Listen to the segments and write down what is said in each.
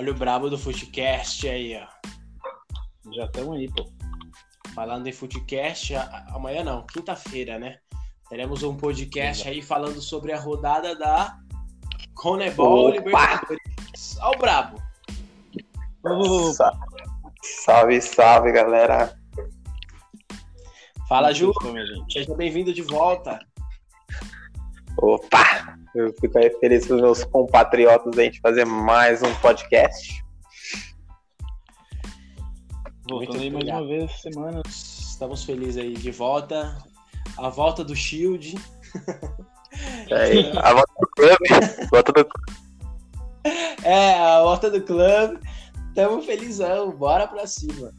Olha o brabo do Footcast aí, ó. Já estamos aí, pô. Falando em Footcast, amanhã não, quinta-feira, né? Teremos um podcast aí falando sobre a rodada da Conebol Libertadores. Olha o brabo. Salve, salve, galera. Fala, Ju. Seja bem-vindo de volta. Opa! Eu fico aí feliz com os meus compatriotas a gente fazer mais um podcast. Voltando aí mais uma vez essa semana. Estamos felizes aí de volta. A volta do Shield. É, a volta do clube. volta do... É, a volta do clube. Tamo felizão. Bora pra cima.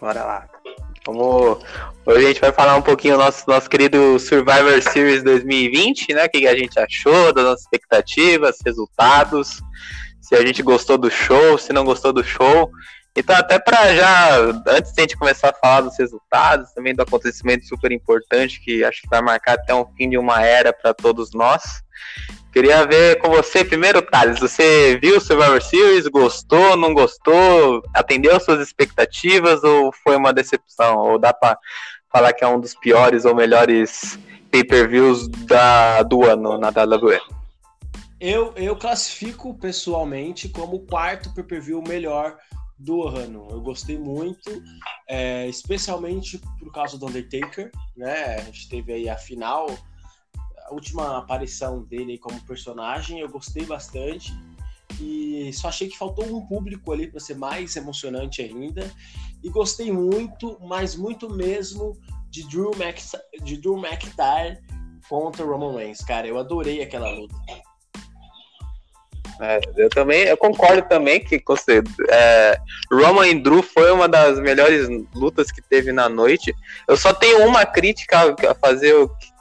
Bora lá. Vamos... Hoje a gente vai falar um pouquinho do nosso, nosso querido Survivor Series 2020, né? O que a gente achou, das nossas expectativas, resultados, se a gente gostou do show, se não gostou do show. Então, até para já, antes de a gente começar a falar dos resultados, também do acontecimento super importante que acho que vai marcar até um fim de uma era para todos nós. Queria ver com você primeiro, Thales. Você viu o Survivor Series? Gostou? Não gostou? Atendeu suas expectativas ou foi uma decepção? Ou dá para falar que é um dos piores ou melhores pay-per-views do ano na WWE? Eu, eu classifico pessoalmente como o quarto pay-per-view melhor do ano. Eu gostei muito, é, especialmente por causa do Undertaker, né? A gente teve aí a final a última aparição dele como personagem, eu gostei bastante. E só achei que faltou um público ali para ser mais emocionante ainda. E gostei muito, mas muito mesmo, de Drew, Mac, de Drew McIntyre contra Roman Reigns. Cara, eu adorei aquela luta. É, eu também, eu concordo também que você, é, Roman e Drew foi uma das melhores lutas que teve na noite. Eu só tenho uma crítica a fazer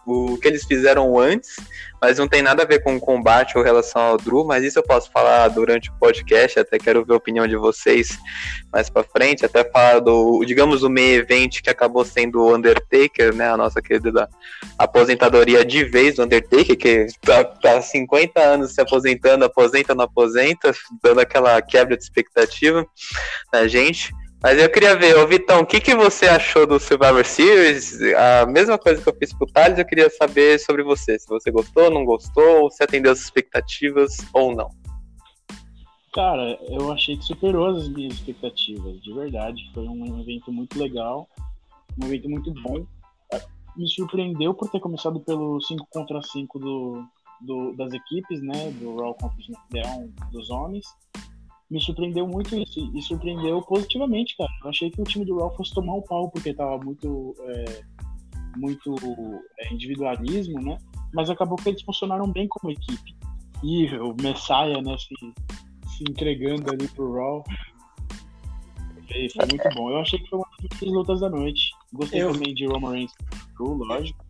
o que eles fizeram antes, mas não tem nada a ver com o combate ou relação ao Drew, mas isso eu posso falar durante o podcast, até quero ver a opinião de vocês mais para frente, até falar do, digamos, o meio evento que acabou sendo o Undertaker, né, a nossa querida aposentadoria de vez do Undertaker, que tá, tá há 50 anos se aposentando, aposenta, não aposenta, dando aquela quebra de expectativa na gente. Mas eu queria ver, ô Vitão, o que, que você achou do Survivor Series? A mesma coisa que eu fiz pro Thales, eu queria saber sobre você. Se você gostou, não gostou, se atendeu as expectativas ou não. Cara, eu achei que superou as minhas expectativas, de verdade. Foi um evento muito legal, um evento muito bom. Me surpreendeu por ter começado pelo 5 contra 5 do, do, das equipes, né? Do Raw contra SmackDown dos homens me surpreendeu muito isso, e surpreendeu positivamente, cara. Eu achei que o time do Raw fosse tomar o um pau, porque tava muito, é, muito é, individualismo, né? Mas acabou que eles funcionaram bem como equipe. E o Messiah, né, se, se entregando ali pro Raw. Foi muito bom. Eu achei que foi uma das lutas da noite. Gostei eu... também de Roman Reigns, lógico.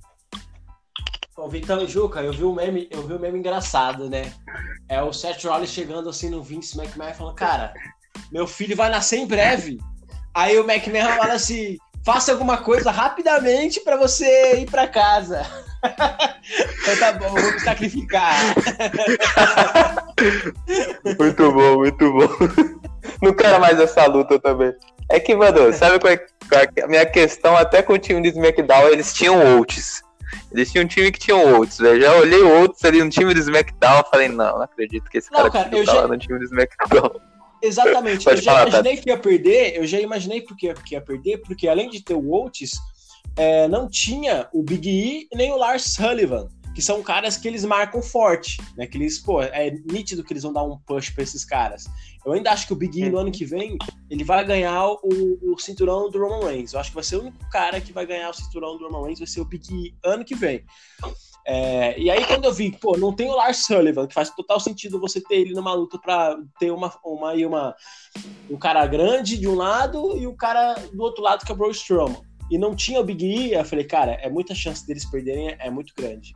Ô, Vitão Juca, eu vi um meme, eu vi um meme engraçado, né? É o Seth Rollins chegando assim no Vince McMahon falando, cara, meu filho vai nascer em breve. Aí o McMahon fala assim, faça alguma coisa rapidamente para você ir para casa. então tá bom, vou me sacrificar. muito bom, muito bom. Não quero mais essa luta também. É que, mano, sabe qual é, é a minha questão? Até com o time de SmackDown, eles tinham Oates. Eles tinham um time que tinha outros, velho. Já olhei outros ali no time do SmackDown falei, não, não acredito que esse não, cara, cara tá já... lá no time do SmackDown. Exatamente, eu já imaginei tá? que ia perder, eu já imaginei porque que ia perder, porque além de ter o Oates, é, não tinha o Big E nem o Lars Sullivan que são caras que eles marcam forte, né? Que eles, pô, é nítido que eles vão dar um push para esses caras. Eu ainda acho que o Big E no ano que vem ele vai ganhar o, o, cinturão do Roman Reigns. Eu acho que vai ser o único cara que vai ganhar o cinturão do Roman Reigns, vai ser o Big E ano que vem. É, e aí, quando eu vi, pô, não tem o Lars Sullivan, que faz total sentido você ter ele numa luta para ter uma, uma, uma, um cara grande de um lado e o cara do outro lado, que é o Braun Strowman. E não tinha o Big E, eu falei, cara, é muita chance deles perderem, é muito grande.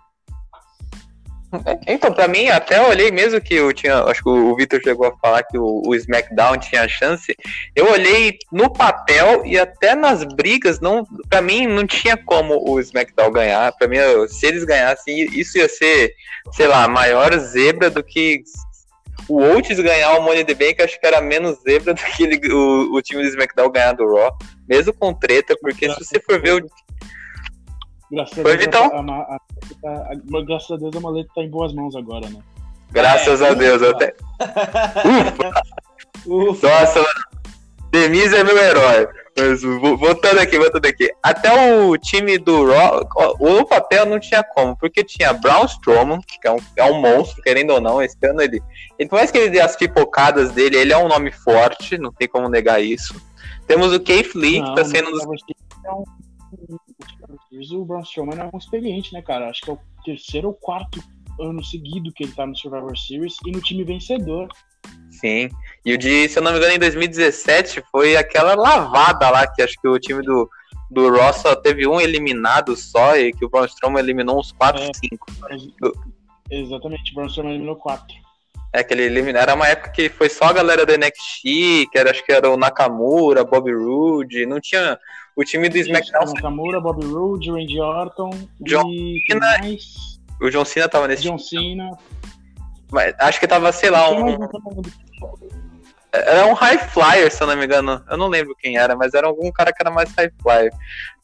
Então, pra mim, até olhei mesmo que eu tinha. Acho que o Victor chegou a falar que o, o, SmackDown tinha chance. Eu olhei no papel e até nas brigas, não, pra mim não tinha como o SmackDown ganhar. Pra mim, se eles ganhassem, isso ia ser, sei lá, maior zebra do que o Oates ganhar o Money the Bank, acho que era menos zebra do que ele, o, o time do SmackDown ganhar do Raw. Mesmo com treta, porque se você for ver o Graças a, Deus, Vitão? A, a, graças a Deus a maleta tá em boas mãos agora, né? Graças é, a Deus, ufa. até. Ufa! ufa. Nossa, Demise é meu herói. Mas voltando aqui, voltando aqui. Até o time do Raw, o papel não tinha como, porque tinha Braun Strowman, que é um, é um monstro, querendo ou não, esse ano ele. E por mais que ele dê as pipocadas dele, ele é um nome forte, não tem como negar isso. Temos o Keith Lee, não, que tá sendo. Não, o Braun Strowman é um experiente, né, cara? Acho que é o terceiro ou quarto ano seguido que ele tá no Survivor Series e no time vencedor. Sim. E o de, se eu não me engano, em 2017 foi aquela lavada lá que acho que o time do, do Ross só teve um eliminado só e que o Braun Strowman eliminou uns 4, é, 5. Exatamente, o Braun Strowman eliminou 4. É, que ele eliminou. Era uma época que foi só a galera do NXT, que era, acho que era o Nakamura, Bobby Roode, não tinha o time do SmackDown. Nakamura, Bobby Roode, Randy Orton John e Cena, O John Cena tava nesse John time. Cena. Mas, acho que tava, sei lá, um. Era um high flyer, se eu não me engano. Eu não lembro quem era, mas era algum cara que era mais high flyer.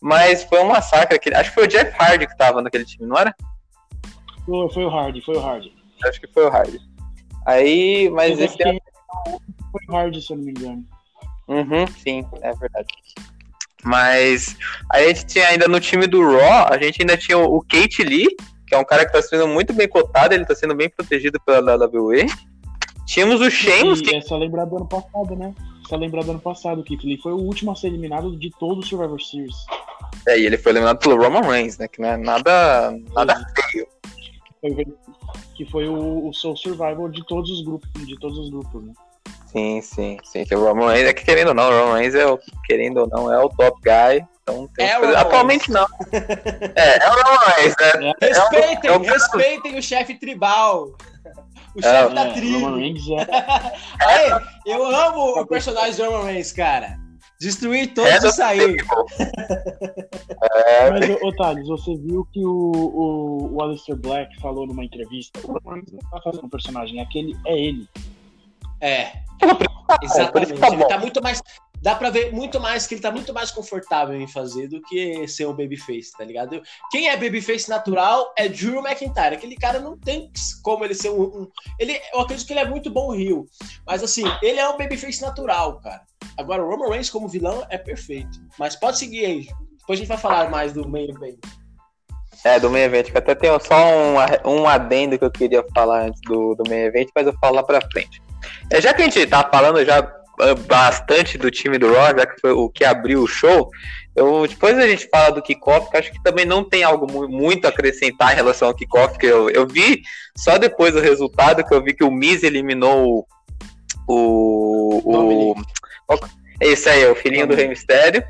Mas foi um massacre. Acho que foi o Jeff Hardy que tava naquele time, não era? Foi, foi o Hardy, foi o Hardy. Acho que foi o Hardy. Aí, mas esse. Ano... Foi o Hardy, se eu não me engano. Uhum, sim, é verdade. Mas aí a gente tinha ainda no time do Raw, a gente ainda tinha o Kate Lee, que é um cara que tá sendo muito bem cotado, ele tá sendo bem protegido pela WWE. Tínhamos o Sheamus. Que... é só lembrar do ano passado, né? Só lembrar do ano passado, que ele foi o último a ser eliminado de todo o Survivor Series. É, e ele foi eliminado pelo Roman Reigns, né? Que não é nada, nada feio. Que foi o, o Soul Survivor de todos os grupos, de todos os grupos, né? Sim, sim, sim. Que o Roman Reigns é que querendo ou não, o Roman Reigns é o, querendo ou não, é o top guy. Então tem é coisa... Atualmente não. é, é o Roman Reigns, né? É. Respeitem, é o, respeitem o chefe tribal. O chefe da tribo. Aí, eu amo o personagem do Roman Reigns, cara. Destruir todos e sair. É. Mas, ô, Thales, você viu que o, o, o Alistair Black falou numa entrevista. Não tá fazendo um personagem, aquele é ele. É. Exatamente. Ele tá muito mais. Dá pra ver muito mais que ele tá muito mais confortável em fazer do que ser um babyface, tá ligado? Quem é babyface natural é Drew McIntyre. Aquele cara não tem como ele ser um. um ele, eu acredito que ele é muito bom Rio. Mas assim, ele é um babyface natural, cara. Agora, o Roman Reigns como vilão é perfeito. Mas pode seguir aí. Depois a gente vai falar mais do main event. É, do main event, que até tenho só um, um adendo que eu queria falar antes do, do main event, mas eu falar lá pra frente. É, já que a gente tá falando já ah, bastante do time do Raw, já que foi o que abriu o show, eu, depois a gente fala do kickoff, que acho que também não tem algo muito a acrescentar em relação ao kickoff, que eu, eu vi só depois do resultado que eu vi que o Miz eliminou o. o, o isso aí, o filhinho do Rei Mistério.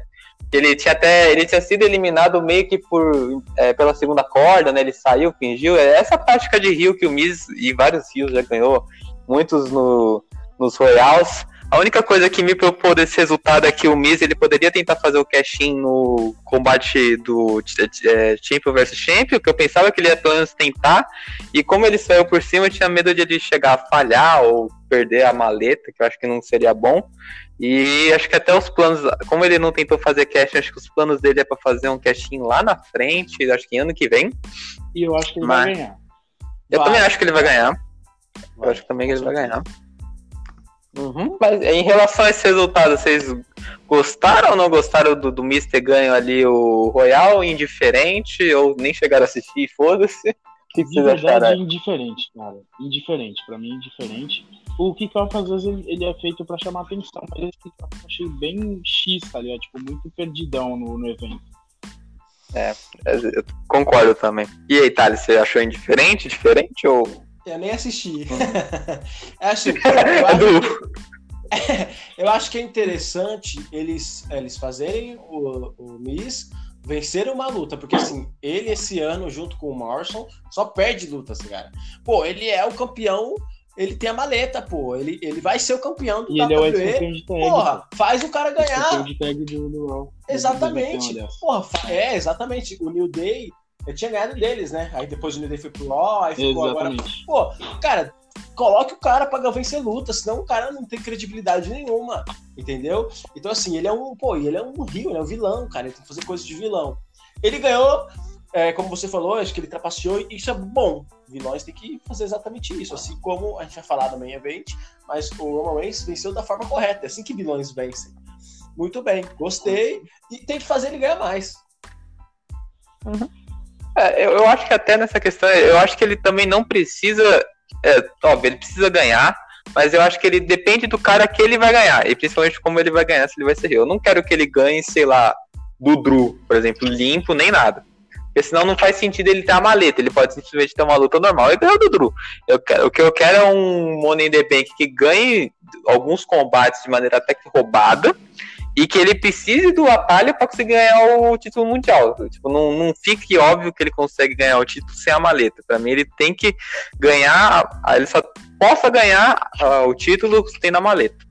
Ele tinha até ele tinha sido eliminado meio que por é, pela segunda corda, né? Ele saiu, fingiu. É essa prática de rio que o Miz e vários rios já ganhou muitos no, nos Royals. A única coisa que me preocupou desse resultado é que o Miz ele poderia tentar fazer o cash-in no combate do é, Champion versus Champion, que eu pensava que ele ia pelo menos tentar, e como ele saiu por cima, eu tinha medo de ele chegar a falhar ou perder a maleta, que eu acho que não seria bom. E acho que até os planos, como ele não tentou fazer cash, acho que os planos dele é para fazer um cash-in lá na frente, acho que ano que vem. E eu acho que ele Mas... vai ganhar. Eu vai. também acho que ele vai ganhar. Eu acho que também ele vai ganhar. Uhum. Mas em relação a esse resultado, vocês gostaram ou não gostaram do, do Mister ganho ali o Royal? Indiferente? Ou nem chegaram a assistir? Foda-se. O que, vocês acharam? É indiferente, cara. Indiferente. Pra mim, indiferente. O kickoff, às vezes, ele, ele é feito pra chamar atenção, mas esse kickoff eu achei bem X, tá ligado? Tipo, muito perdidão no, no evento. É, eu concordo também. E aí, Thales, você achou indiferente, diferente ou eu nem assisti. é assim, eu acho, que, eu acho que é interessante eles, eles fazerem o, o Miss vencer uma luta, porque assim, ele esse ano, junto com o Morrison, só perde lutas, cara. Pô, ele é o campeão, ele tem a maleta, pô. Ele, ele vai ser o campeão do e WWE. Ele é o de tag, Porra, pô. faz o cara ganhar. De tag do, do Raw. Exatamente. Porra, é, exatamente. O New Day, eu tinha ganhado deles, né? Aí depois o New Day foi pro Raw, aí ficou exatamente. agora. Pô, cara, coloque o cara para vencer luta, senão o cara não tem credibilidade nenhuma, entendeu? Então, assim, ele é um, pô, ele é um rio, ele é um vilão, cara, ele tem que fazer coisas de vilão. Ele ganhou, é, como você falou, acho que ele trapaceou, e isso é bom. Vilões têm que fazer exatamente isso, assim como a gente vai falar no main event, mas o Roman Reigns venceu da forma correta, é assim que vilões vencem. Muito bem, gostei, e tem que fazer ele ganhar mais. Uhum. É, eu, eu acho que até nessa questão, eu acho que ele também não precisa é, óbvio, ele precisa ganhar, mas eu acho que ele depende do cara que ele vai ganhar, e principalmente como ele vai ganhar, se ele vai ser eu. Eu não quero que ele ganhe, sei lá, do Drew, por exemplo, limpo, nem nada. Porque senão não faz sentido ele ter a maleta, ele pode simplesmente ter uma luta normal e ganhar do Drew. Eu quero, o que eu quero é um Money in the Bank que ganhe alguns combates de maneira até que roubada, e que ele precise do atalho para conseguir ganhar o título mundial. Tipo, não, não fique óbvio que ele consegue ganhar o título sem a maleta. Para mim, ele tem que ganhar, ele só possa ganhar uh, o título tendo a maleta.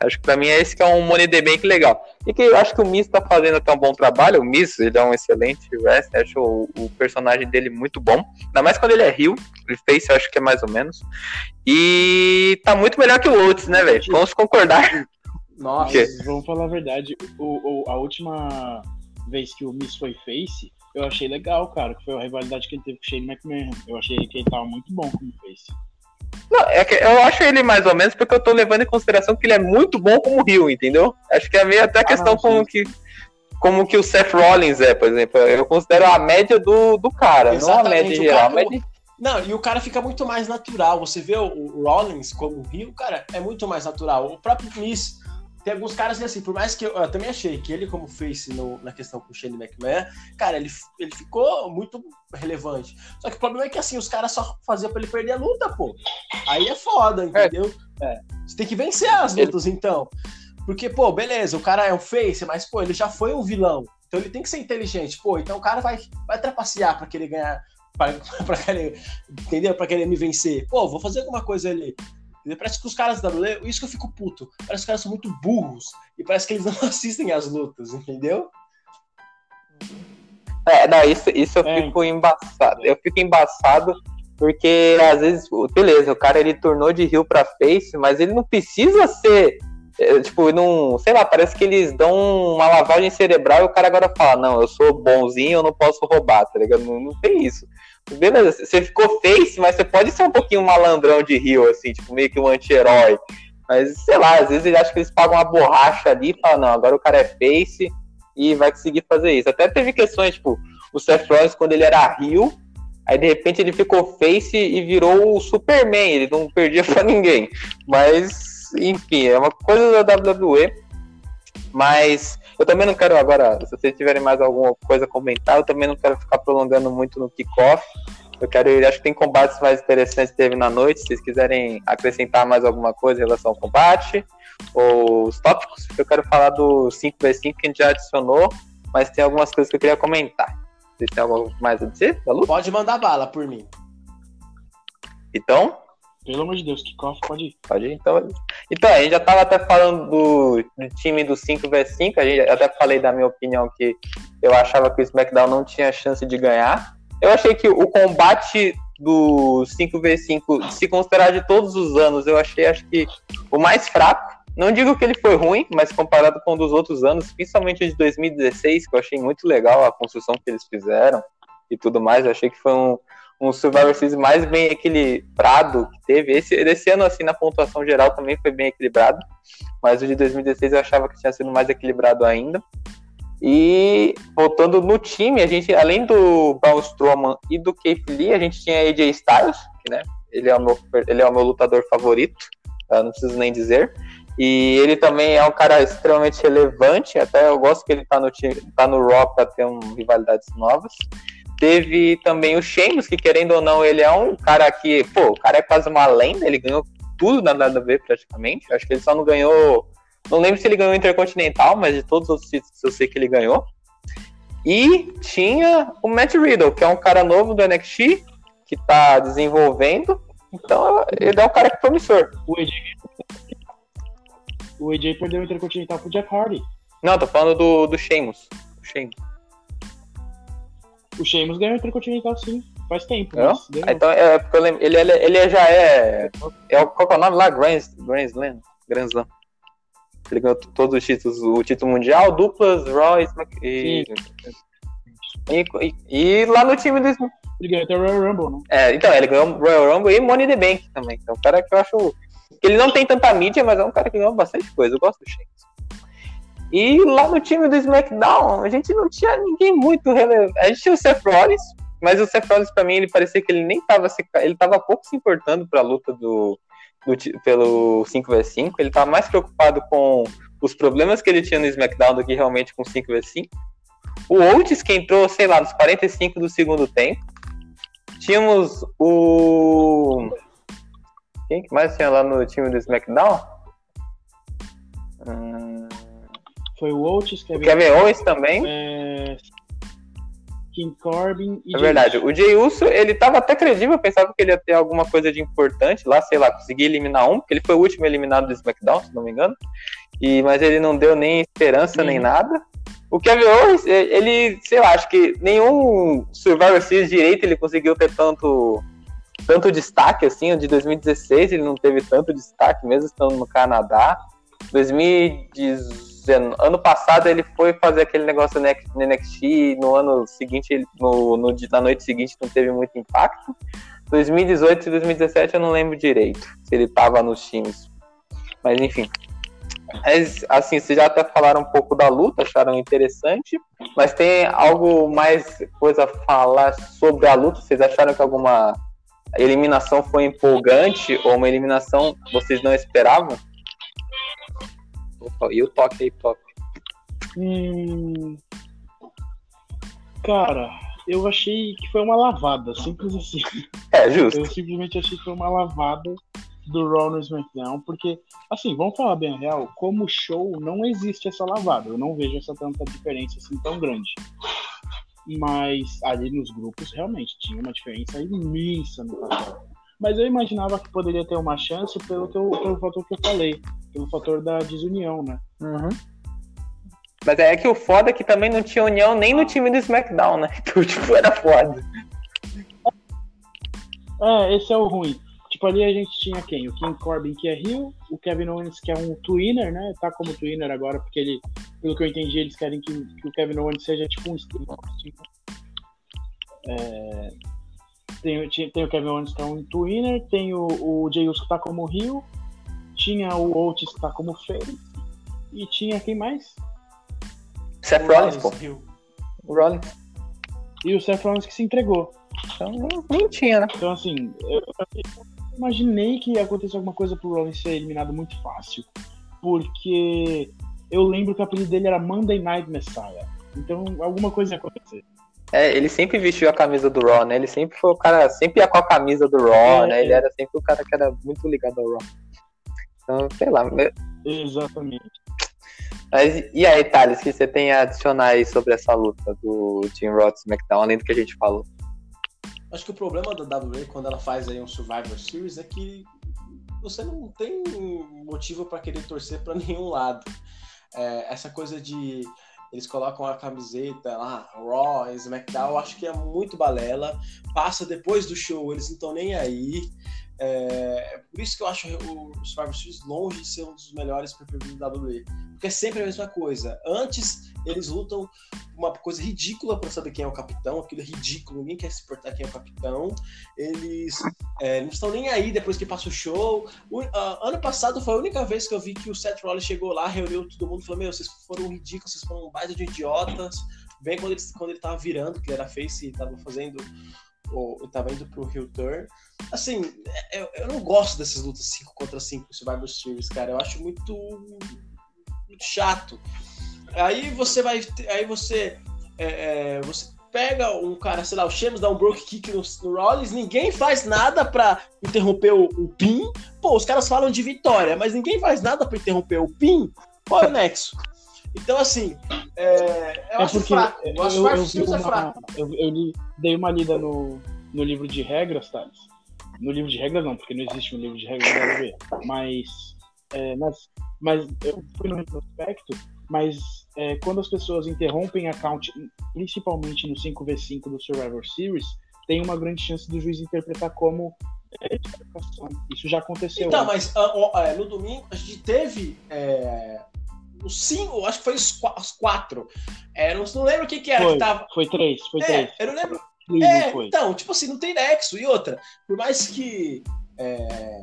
Acho que para mim é esse que é um Money the Bank legal. E que eu acho que o Miz tá fazendo até um bom trabalho. O Miz, ele é um excelente wrestler. Acho o, o, personagem dele muito bom. Ainda mais quando ele é Rio. Ele fez, eu acho que é mais ou menos. E tá muito melhor que o Otis, né, velho? Vamos concordar. Nossa, vamos falar a verdade. O, o, a última vez que o Miss foi face, eu achei legal, cara, que foi a rivalidade que ele teve com o Shane McMahon. Eu achei que ele tava muito bom como face. Não, é que eu acho ele mais ou menos porque eu tô levando em consideração que ele é muito bom como Rio, entendeu? Acho que é meio até a ah, questão não, como que como que o Seth Rollins é, por exemplo. Eu considero a média do, do cara, Exatamente, não a média geral. Cara, média... Não, e o cara fica muito mais natural. Você vê o, o Rollins como Rio, cara, é muito mais natural. O próprio Miss tem alguns caras que, assim, por mais que eu, eu, também achei que ele, como face no, na questão com o Shane McMahon, cara, ele, ele ficou muito relevante. Só que o problema é que, assim, os caras só faziam pra ele perder a luta, pô. Aí é foda, é. entendeu? É. Você tem que vencer as lutas, então. Porque, pô, beleza, o cara é um face, mas, pô, ele já foi um vilão. Então ele tem que ser inteligente. Pô, então o cara vai, vai trapacear pra querer ganhar. Pra, pra querer, entendeu? Pra querer me vencer. Pô, vou fazer alguma coisa ali. Parece que os caras da WWE, isso que eu fico puto, parece que os caras são muito burros e parece que eles não assistem às lutas, entendeu? É, não, isso, isso eu é. fico embaçado. Eu fico embaçado porque às vezes, beleza, o cara ele tornou de rio pra face, mas ele não precisa ser. É, tipo, não. Sei lá, parece que eles dão uma lavagem cerebral e o cara agora fala: Não, eu sou bonzinho, eu não posso roubar, tá ligado? Não, não tem isso beleza, você ficou face, mas você pode ser um pouquinho malandrão de rio, assim, tipo, meio que um anti-herói. Mas, sei lá, às vezes ele acha que eles pagam uma borracha ali e falam, não, agora o cara é face e vai conseguir fazer isso. Até teve questões, tipo, o Seth Rollins, quando ele era rio, aí de repente ele ficou face e virou o Superman, ele não perdia pra ninguém. Mas, enfim, é uma coisa da WWE. Mas eu também não quero agora, se vocês tiverem mais alguma coisa a comentar, eu também não quero ficar prolongando muito no kickoff. Eu quero ir, acho que tem combates mais interessantes que teve na noite. Se vocês quiserem acrescentar mais alguma coisa em relação ao combate, ou os tópicos, eu quero falar do 5x5 que a gente já adicionou, mas tem algumas coisas que eu queria comentar. Vocês têm algo mais a dizer? Pode mandar bala por mim. Então, pelo amor de Deus, kickoff pode ir. Pode ir, então. Então, a gente já tava até falando do, do time do 5x5, a gente até falei da minha opinião que eu achava que o SmackDown não tinha chance de ganhar. Eu achei que o combate do 5v5, se considerar de todos os anos, eu achei acho que o mais fraco. Não digo que ele foi ruim, mas comparado com um dos outros anos, principalmente o de 2016, que eu achei muito legal a construção que eles fizeram e tudo mais, eu achei que foi um, um Survivor Series mais bem equilibrado que teve. Esse, desse ano, assim, na pontuação geral também foi bem equilibrado, mas o de 2016 eu achava que tinha sido mais equilibrado ainda. E voltando no time, a gente, além do Braun Strowman e do Keith Lee, a gente tinha AJ Styles, que, né, ele é o meu, ele é o meu lutador favorito, não preciso nem dizer. E ele também é um cara extremamente relevante, até eu gosto que ele tá no time, tá no Raw para ter um, rivalidades novas. Teve também o Sheamus, que querendo ou não, ele é um cara que, pô, o cara é quase uma lenda, ele ganhou tudo na WWE praticamente. Acho que ele só não ganhou. Não lembro se ele ganhou o Intercontinental, mas de todos os títulos eu sei que ele ganhou. E tinha o Matt Riddle, que é um cara novo do NXT, que tá desenvolvendo. Então ele é um cara que é promissor. O AJ, o AJ perdeu o Intercontinental pro Jeff Hardy. Não, tô falando do, do Sheamus. O Sheamus. O Sheamus ganhou o Intercontinental sim. Faz tempo. Não? Então é porque eu lembro, ele, ele, ele já é. é qual é o nome lá? Grand, Grand Slam? Grand Slam. Ele ganhou todos os títulos, o título mundial, duplas, Raw e, e, e, e, lá no time do. Ele ganhou até o Royal Rumble, né? É, então, ele ganhou o Royal Rumble e Money the Bank também. Então, um cara que eu acho. Ele não tem tanta mídia, mas é um cara que ganhou bastante coisa. Eu gosto do Sheamus. E lá no time do SmackDown, a gente não tinha ninguém muito relevante. A gente tinha o Seth Rollins, mas o Seth Rollins, pra mim, ele parecia que ele nem tava se... Ele tava pouco se importando pra luta do, do, pelo 5v5. Ele tava mais preocupado com os problemas que ele tinha no SmackDown do que realmente com 5v5. O Oates, que entrou, sei lá, nos 45 do segundo tempo. Tínhamos o. Quem que mais tinha lá no time do SmackDown? Hum... Foi o Oates, Kevin, o Kevin Owens também. É... King Corbin e É verdade. O Jey Uso, ele tava até credível, eu pensava que ele ia ter alguma coisa de importante lá, sei lá, conseguir eliminar um, porque ele foi o último eliminado do SmackDown, se não me engano. E, mas ele não deu nem esperança, nem nada. O Kevin Owens, ele, sei lá, acho que nenhum Survivor Series direito ele conseguiu ter tanto tanto destaque assim, o de 2016 ele não teve tanto destaque mesmo estando no Canadá. 2018 ano passado ele foi fazer aquele negócio no NXT, no ano seguinte, no, no, na noite seguinte não teve muito impacto. 2018 e 2017 eu não lembro direito se ele estava nos times. Mas enfim. Mas, assim, vocês já até falaram um pouco da luta, acharam interessante, mas tem algo mais coisa a falar sobre a luta? Vocês acharam que alguma eliminação foi empolgante ou uma eliminação vocês não esperavam? E o toque aí, toque. Hum... Cara, eu achei que foi uma lavada, simples assim. É, justo. Eu simplesmente achei que foi uma lavada do Raw no SmackDown, porque, assim, vamos falar bem a real, como show não existe essa lavada, eu não vejo essa tanta diferença assim tão grande. Mas ali nos grupos realmente tinha uma diferença imensa no passado. Mas eu imaginava que poderia ter uma chance pelo, que eu, pelo fator que eu falei, pelo fator da desunião, né? Uhum. Mas é que o foda é que também não tinha união nem no time do SmackDown, né? Então, tipo, era foda. É, esse é o ruim. Tipo, ali a gente tinha quem? O King Corbin, que é Rio, o Kevin Owens, que é um twinner, né? Tá como twinner agora, porque ele, pelo que eu entendi, eles querem que, que o Kevin Owens seja tipo um é, tem, tem o Kevin Owens, que é um twinner, tem o, o Jey Uso, que tá como Rio, tinha o Otis, que tá como Face, e tinha quem mais? Seth Rollins, pô. O Rollins. E o Seth Rollins que se entregou. Então nem tinha, né? Então assim, eu, imaginei que ia acontecer alguma coisa pro Rollins ser eliminado muito fácil. Porque eu lembro que o apelido dele era Monday Night Messiah. Então alguma coisa ia acontecer. É, ele sempre vestiu a camisa do Raw, né? Ele sempre foi o cara, sempre ia com a camisa do Raw, é, né? Ele é. era sempre o cara que era muito ligado ao Raw. Então, sei lá. Exatamente. Mas e aí, Thales, o que você tem a adicionar aí sobre essa luta do Team Raw SmackDown, além do que a gente falou? Acho que o problema da WWE quando ela faz aí um Survivor Series é que você não tem motivo para querer torcer para nenhum lado. É, essa coisa de eles colocam a camiseta lá, Raw, SmackDown, eu acho que é muito balela. Passa depois do show, eles não estão nem aí. É, por isso que eu acho o Survivor Series longe de ser um dos melhores pay da WWE. Porque é sempre a mesma coisa. Antes, eles lutam uma coisa ridícula para saber quem é o capitão. Aquilo é ridículo, ninguém quer se importar quem é o capitão. Eles é, não estão nem aí depois que passa o show. O, uh, ano passado foi a única vez que eu vi que o Seth Rollins chegou lá, reuniu todo mundo e falou: Meu, vocês foram ridículos, vocês foram um baita de idiotas. Bem quando ele, quando ele tava virando, que ele era face e tava fazendo ou tava indo pro Hill Turn. Assim, eu, eu não gosto dessas lutas 5 contra 5 Survivor Series, cara. Eu acho muito, muito chato. Aí você vai. Aí você. É, é, você pega um cara, sei lá, o Sheamus dá um broke kick no, no Rollins, ninguém faz nada para interromper o, o pin. Pô, os caras falam de vitória, mas ninguém faz nada para interromper o pin. Qual é o nexo? Então, assim, é, eu é acho fraco. Eu, acho eu, eu, eu, é fraco. Eu, eu li, dei uma lida no, no livro de regras, Thales. No livro de regras não, porque não existe um livro de regras da ver. Mas, é, mas, mas eu fui no retrospecto, mas é, quando as pessoas interrompem account, principalmente no 5v5 do Survivor Series, tem uma grande chance do juiz interpretar como é, isso já aconteceu. Então, mas uh, no domingo a gente teve é, os cinco, acho que foi os, os quatro. É, não, não lembro o que, que era foi, que tava. Foi três, foi é, três. Eu não lembro. é, então, tipo assim, não tem nexo. E outra, por mais que é,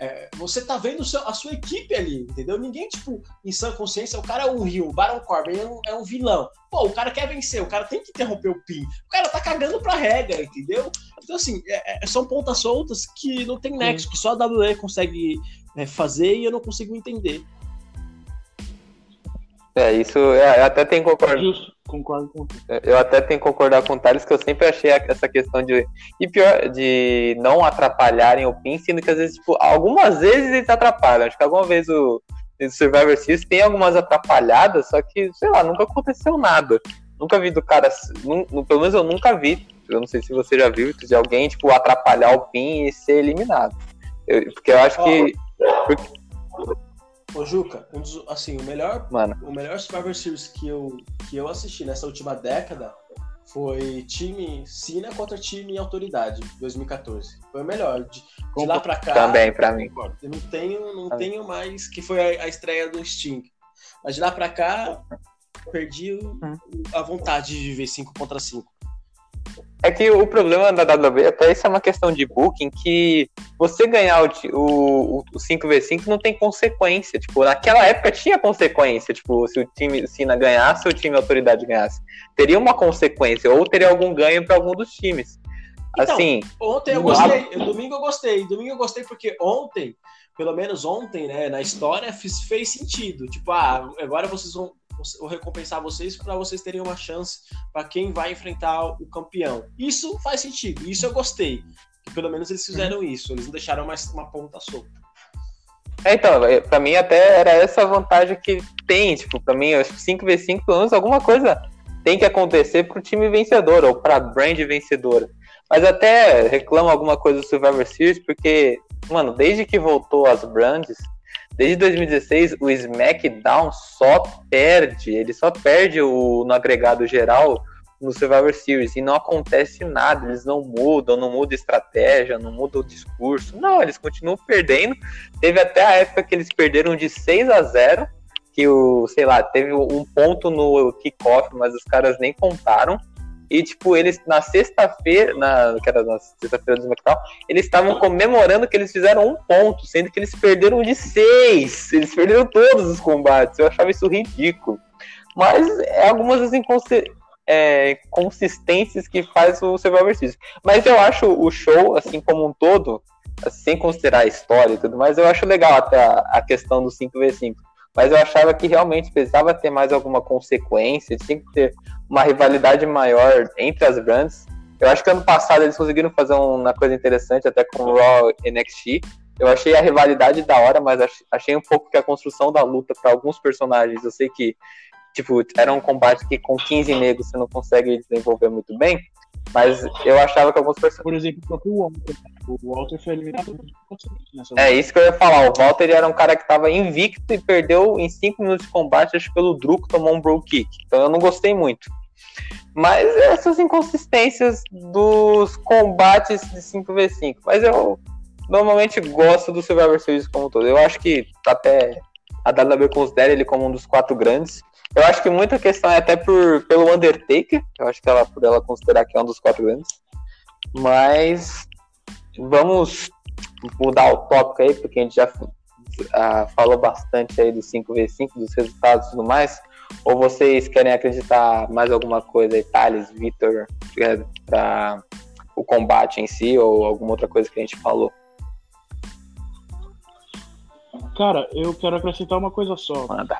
é, você tá vendo seu, a sua equipe ali, entendeu? Ninguém, tipo, em sã consciência, o cara é um rio, o Baron Corbin é um, é um, vilão. Pô, o cara quer vencer, o cara tem que interromper o pin. O cara tá cagando pra regra, entendeu? Então, assim, é, é são pontas soltas que não tem nexo, que só a WWE consegue é, fazer e eu não consigo entender. É, isso eu até tenho que concordar. concordo com Eu até tenho que concordar com o Thales que eu sempre achei essa questão de. E pior, de não atrapalharem o PIN, sendo que às vezes, tipo, algumas vezes eles atrapalham. Acho que alguma vez o, o Survivor Series tem algumas atrapalhadas, só que, sei lá, nunca aconteceu nada. Nunca vi do cara. Num, pelo menos eu nunca vi. Eu não sei se você já viu, de alguém, tipo, atrapalhar o PIN e ser eliminado. Eu, porque eu acho que. Porque, Ô, Juca, um dos, assim, o melhor, Mano. o melhor Survivor Series que eu, que eu assisti nessa última década foi time Cena contra time Autoridade, 2014. Foi o melhor. De, de lá pra cá. Também, pra mim. Eu não tenho, não tenho mais. Que foi a, a, estreia do Sting. Mas de lá pra cá, perdi o, hum. a vontade de ver 5 contra 5. É que o problema da WWE, até isso é uma questão de booking, que você ganhar o, o, o 5v5 não tem consequência. Tipo, naquela época tinha consequência. Tipo, se o time Sina ganhasse o time Autoridade ganhasse. Teria uma consequência, ou teria algum ganho para algum dos times. Então, assim. Ontem eu gostei, domingo eu gostei. Domingo eu gostei porque ontem, pelo menos ontem, né, na história, fez, fez sentido. Tipo, ah, agora vocês vão vou recompensar vocês para vocês terem uma chance para quem vai enfrentar o campeão. Isso faz sentido, isso eu gostei. Que pelo menos eles fizeram isso, eles não deixaram mais uma ponta solta. É, então, é, pra mim até era essa vantagem que tem, tipo, pra mim, acho que 5v5, pelo menos alguma coisa tem que acontecer pro time vencedor, ou pra brand vencedora. Mas até reclamo alguma coisa do Survivor Series, porque, mano, desde que voltou as brands, Desde 2016, o SmackDown só perde, ele só perde o, no agregado geral no Survivor Series e não acontece nada, eles não mudam, não muda estratégia, não muda o discurso, não, eles continuam perdendo. Teve até a época que eles perderam de 6 a 0, que o, sei lá, teve um ponto no kickoff, mas os caras nem contaram. E, tipo, eles na sexta-feira, na, que era na sexta-feira do SmackDown, eles estavam comemorando que eles fizeram um ponto, sendo que eles perderam de seis. Eles perderam todos os combates. Eu achava isso ridículo. Mas é algumas das é, inconsistências que faz o Survivor Series. Mas eu acho o show, assim como um todo, sem considerar a história e tudo mais, eu acho legal até a, a questão do 5v5 mas eu achava que realmente precisava ter mais alguma consequência, tinha que ter uma rivalidade maior entre as brands. Eu acho que ano passado eles conseguiram fazer uma coisa interessante, até com o Raw NXT. Eu achei a rivalidade da hora, mas achei um pouco que a construção da luta para alguns personagens, eu sei que tipo, era um combate que com 15 negros você não consegue desenvolver muito bem, mas eu achava que alguns personagens. Por exemplo, o próprio Walter. O Walter foi eliminado. É isso que eu ia falar. O Walter era um cara que estava invicto e perdeu em 5 minutos de combate, acho que pelo que tomou um bro kick. Então eu não gostei muito. Mas essas inconsistências dos combates de 5v5. Mas eu normalmente gosto do Survivor Series como um todo. Eu acho que até a WWE considera ele como um dos quatro grandes. Eu acho que muita questão é até por, pelo Undertaker. Eu acho que ela, por ela considerar que é um dos quatro grandes. Mas vamos mudar o tópico aí, porque a gente já uh, falou bastante aí do 5v5, dos resultados e tudo mais. Ou vocês querem acreditar mais alguma coisa aí, Thales, Vitor, é, para o combate em si, ou alguma outra coisa que a gente falou? Cara, eu quero acrescentar uma coisa só. Manda.